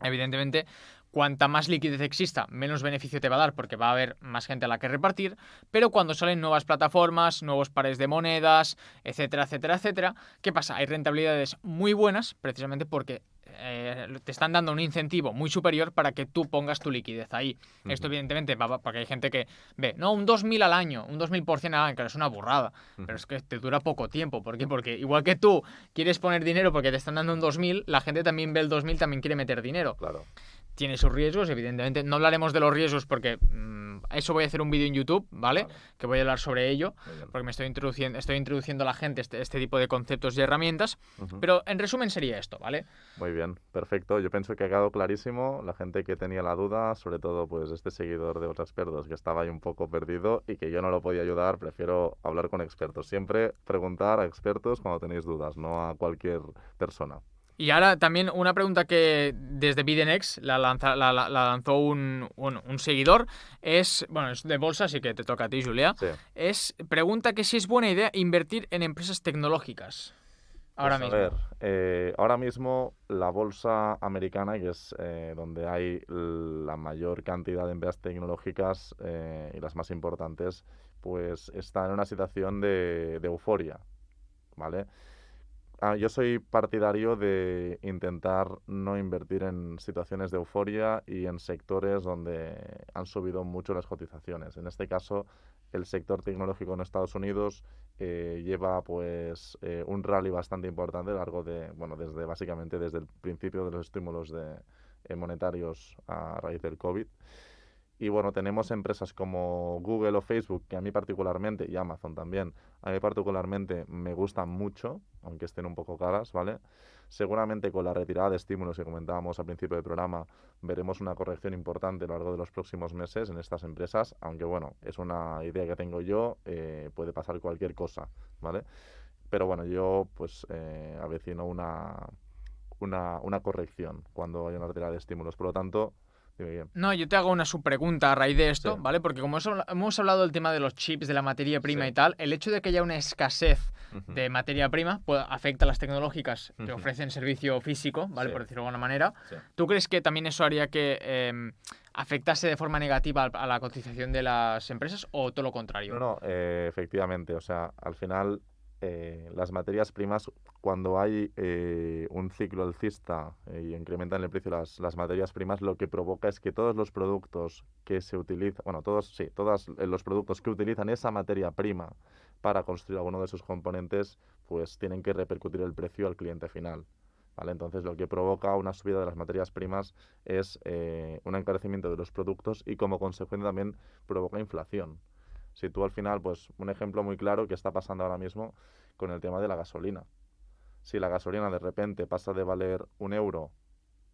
Evidentemente, cuanta más liquidez exista, menos beneficio te va a dar porque va a haber más gente a la que repartir, pero cuando salen nuevas plataformas, nuevos pares de monedas, etcétera, etcétera, etcétera, ¿qué pasa? Hay rentabilidades muy buenas precisamente porque eh, te están dando un incentivo muy superior para que tú pongas tu liquidez ahí. Esto evidentemente va va- porque hay gente que ve, no, un 2.000 al año, un 2.000% al año, que es una burrada, pero es que te dura poco tiempo. ¿Por qué? Porque igual que tú quieres poner dinero porque te están dando un 2.000, la gente también ve el 2.000, también quiere meter dinero
Claro.
Tiene sus riesgos, evidentemente. No hablaremos de los riesgos porque mm, eso voy a hacer un vídeo en YouTube, ¿vale?
Vale.
Que voy a hablar sobre ello, porque me estoy introduciendo, estoy introduciendo a la gente este, este tipo de conceptos y herramientas. Pero en resumen sería esto, ¿vale?
Muy bien, perfecto. Yo pienso que ha quedado clarísimo. La gente que tenía la duda, sobre todo pues este seguidor de los expertos que estaba ahí un poco perdido y que yo no lo podía ayudar, prefiero hablar con expertos. Siempre preguntar a expertos cuando tenéis dudas, no a cualquier persona.
Y ahora también una pregunta que desde Bidenex la, lanza- la- la- la lanzó un, un- un seguidor es, bueno, es de bolsa, así que te toca a ti, Julia.
Sí.
Es, pregunta que si es buena idea invertir en empresas tecnológicas. Ahora
Pues,
mismo.
A ver, eh, ahora mismo la bolsa americana, que es eh, donde hay la mayor cantidad de empresas tecnológicas eh, y las más importantes, pues está en una situación de, de euforia, ¿vale? Ah, yo soy partidario de intentar no invertir en situaciones de euforia y en sectores donde han subido mucho las cotizaciones. En este caso, el sector tecnológico en Estados Unidos eh, lleva pues eh, un rally bastante importante a lo largo de, bueno, desde básicamente desde el principio de los estímulos de, eh, monetarios a raíz del COVID. Y bueno, tenemos empresas como Google o Facebook, que a mí particularmente, y Amazon también, a mí particularmente me gustan mucho, aunque estén un poco caras, ¿vale? Seguramente con la retirada de estímulos que comentábamos al principio del programa, veremos una corrección importante a lo largo de los próximos meses en estas empresas, aunque bueno, es una idea que tengo yo, eh, puede pasar cualquier cosa, ¿vale? Pero bueno, yo pues eh, avecino una, una, una corrección cuando haya una retirada de estímulos. Por lo tanto.
No, yo te hago una subpregunta a raíz de esto,
Sí.
¿vale? Porque como hemos habla- hemos hablado del tema de los chips, de la materia prima
Sí.
y tal, el hecho de que haya una escasez de materia prima pues, afecta a las tecnológicas que ofrecen servicio físico, ¿vale?
Sí.
Por decirlo de alguna manera. ¿Tú crees que también eso haría que em, afectase de forma negativa a la cotización de las empresas o todo lo contrario?
No, no, eh, efectivamente. O sea, al final eh, las materias primas, cuando hay eh, un ciclo alcista y incrementan el precio las, las materias primas, lo que provoca es que todos los productos que se utilizan, bueno, todos, sí, todos los productos que utilizan esa materia prima para construir alguno de sus componentes, pues tienen que repercutir el precio al cliente final. ¿Vale? Entonces lo que provoca una subida de las materias primas es eh, un encarecimiento de los productos y como consecuencia también provoca inflación. Si tú al final, pues un ejemplo muy claro que está pasando ahora mismo con el tema de la gasolina. Si la gasolina de repente pasa de valer un euro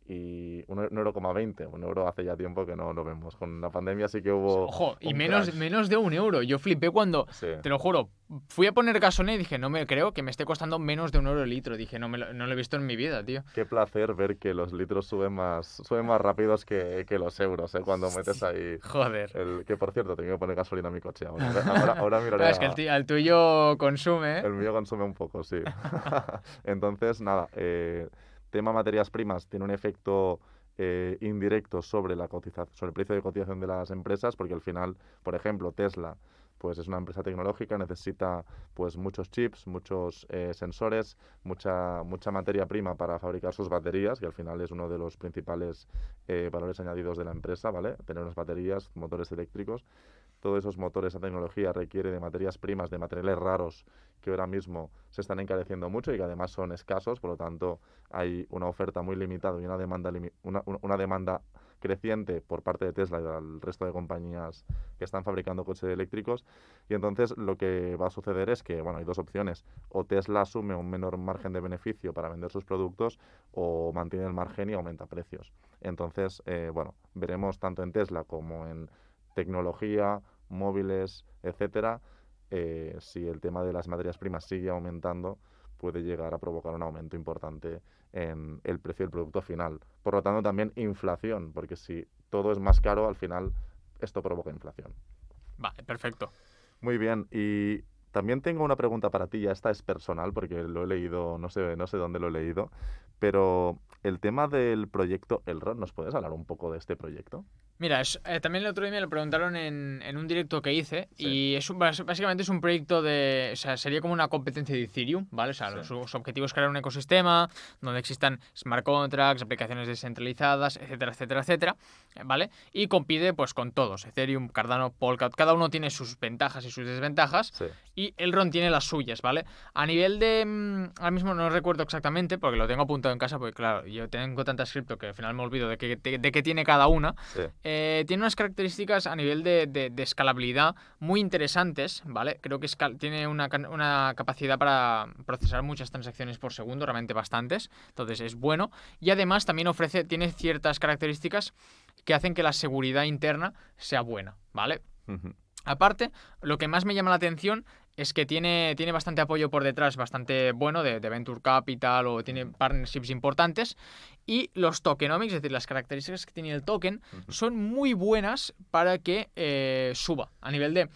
y un, e, euro coma 20, un euro hace ya tiempo que no lo vemos. Con la pandemia sí que hubo.
Ojo, y menos, menos de un euro. Yo flipé cuando, te lo juro, fui a poner gasolina y dije, no me creo que me esté costando menos de un euro el litro. Dije, no, me lo, no lo he visto en mi vida, tío.
Qué placer ver que los litros suben más, suben más rápidos que, que los euros, ¿eh? Cuando metes ahí.
Joder.
El, que por cierto, tengo que poner gasolina a mi coche. Ahora, ahora, miraré.
es que el, el, tuyo consume. ¿eh?
El mío consume un poco, sí. Entonces, nada. Eh, tema materias primas tiene un efecto eh, indirecto sobre, la sobre el precio de cotización de las empresas, porque al final, por ejemplo, Tesla pues es una empresa tecnológica, necesita pues muchos chips, muchos eh, sensores, mucha, mucha materia prima para fabricar sus baterías, que al final es uno de los principales eh, valores añadidos de la empresa, ¿vale? Tener unas baterías, motores eléctricos. Todos esos motores, esa tecnología requiere de materias primas, de materiales raros que ahora mismo se están encareciendo mucho y que además son escasos, por lo tanto hay una oferta muy limitada y una demanda, una, una demanda creciente por parte de Tesla y del resto de compañías que están fabricando coches eléctricos. Y entonces lo que va a suceder es que, bueno, hay dos opciones. O Tesla asume un menor margen de beneficio para vender sus productos o mantiene el margen y aumenta precios. Entonces, eh, bueno, veremos tanto en Tesla como en tecnología, móviles, etcétera, eh, si el tema de las materias primas sigue aumentando, puede llegar a provocar un aumento importante en el precio del producto final. Por lo tanto, también inflación, porque si todo es más caro, al final esto provoca inflación.
Vale, perfecto.
Muy bien, y también tengo una pregunta para ti, ya esta es personal, porque lo he leído, no sé, no sé dónde lo he leído, pero el tema del proyecto Elrond, ¿nos puedes hablar un poco de este proyecto?
Mira, eh, también el otro día me lo preguntaron en, en un directo que hice y es básicamente es un proyecto de, o sea, sería como una competencia de Ethereum, ¿vale? O sea, los, su objetivo es crear un ecosistema donde existan smart contracts, aplicaciones descentralizadas, etcétera, etcétera, etcétera, ¿vale? Y compite pues con todos, Ethereum, Cardano, Polkadot, cada uno tiene sus ventajas y sus desventajas y Elrond tiene las suyas, ¿vale? A nivel de, mm, ahora mismo no recuerdo exactamente porque lo tengo apuntado en casa porque claro, yo tengo tanta cripto que al final me olvido de qué de, de tiene cada una. Eh, tiene unas características a nivel de, escalabilidad muy interesantes, ¿vale? Creo que tiene una, capacidad para procesar muchas transacciones por segundo, realmente bastantes, entonces es bueno. Y además también ofrece, tiene ciertas características que hacen que la seguridad interna sea buena, ¿vale? Aparte, lo que más me llama la atención es que tiene, tiene bastante apoyo por detrás, bastante bueno de, Venture Capital o tiene partnerships importantes. Y los tokenomics, es decir, las características que tiene el token, son muy buenas para que eh, suba a nivel de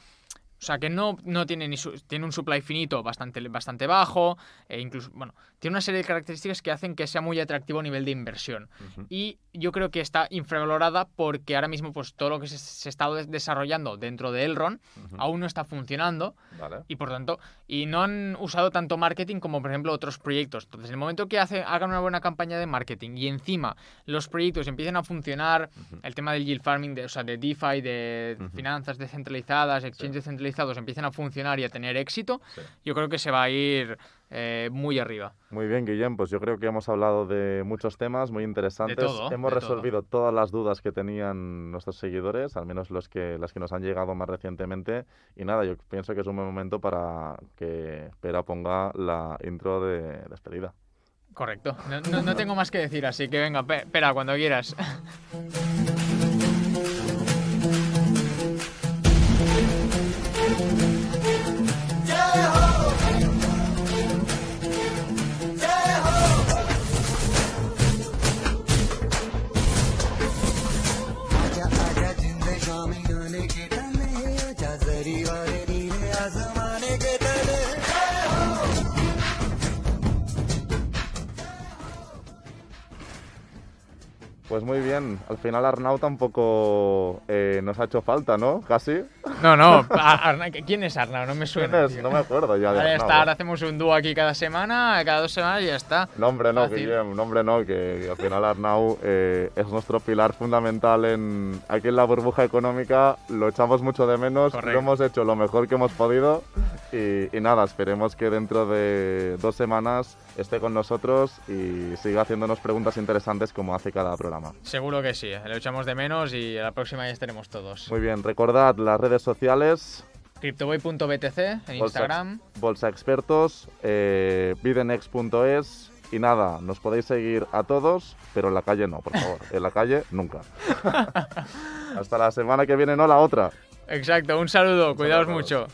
o sea, que no, no tiene, ni tiene un supply finito bastante, bastante bajo, e incluso, bueno, tiene una serie de características que hacen que sea muy atractivo a nivel de inversión. Y yo creo que está infravalorada porque ahora mismo pues todo lo que se, está desarrollando dentro de Elrond aún no está funcionando. Y por tanto, y no han usado tanto marketing como por ejemplo otros proyectos. Entonces, en el momento que hace, hagan una buena campaña de marketing y encima los proyectos empiecen a funcionar, el tema del yield farming, de, o sea, de DeFi, de finanzas descentralizadas, exchanges descentralizados, empiecen a funcionar y a tener éxito, yo creo que se va a ir eh, muy arriba.
Muy bien, Guillem, pues yo creo que hemos hablado de muchos temas muy interesantes. hemos resolvido todas las dudas que tenían nuestros seguidores, al menos los que, las que nos han llegado más recientemente. Y nada, yo pienso que es un buen momento para que Pera ponga la intro de despedida.
Correcto, no, no tengo más que decir, así que venga, Pera, cuando quieras.
Pues muy bien. Al final Arnau tampoco eh, nos ha hecho falta, ¿no? Casi.
No, no. a- Arna- ¿Quién es Arnau? No me suena.
¿Quién es? No me acuerdo ya de
Ahora
Arnau.
está, ahora hacemos un dúo aquí cada semana, cada dos semanas y ya está.
No, hombre, no,
Fácil.
Guillem, no, hombre, no, que, que al final Arnau eh, es nuestro pilar fundamental en, aquí en la burbuja económica, lo echamos mucho de menos,
Correcto.
lo hemos hecho lo mejor que hemos podido y, y nada, esperemos que dentro de dos semanas esté con nosotros y siga haciéndonos preguntas interesantes como hace cada programa.
Seguro que sí, lo echamos de menos y a la próxima ya estaremos todos.
Muy bien, recordad las redes sociales,
Cryptoboy.btc en Instagram.
Bolsa Expertos, eh, bidenex.es y nada, nos podéis seguir a todos, pero en la calle no, por favor. En la calle nunca. Hasta la semana que viene, no la otra.
Exacto, un saludo, cuidaos
saludo
mucho.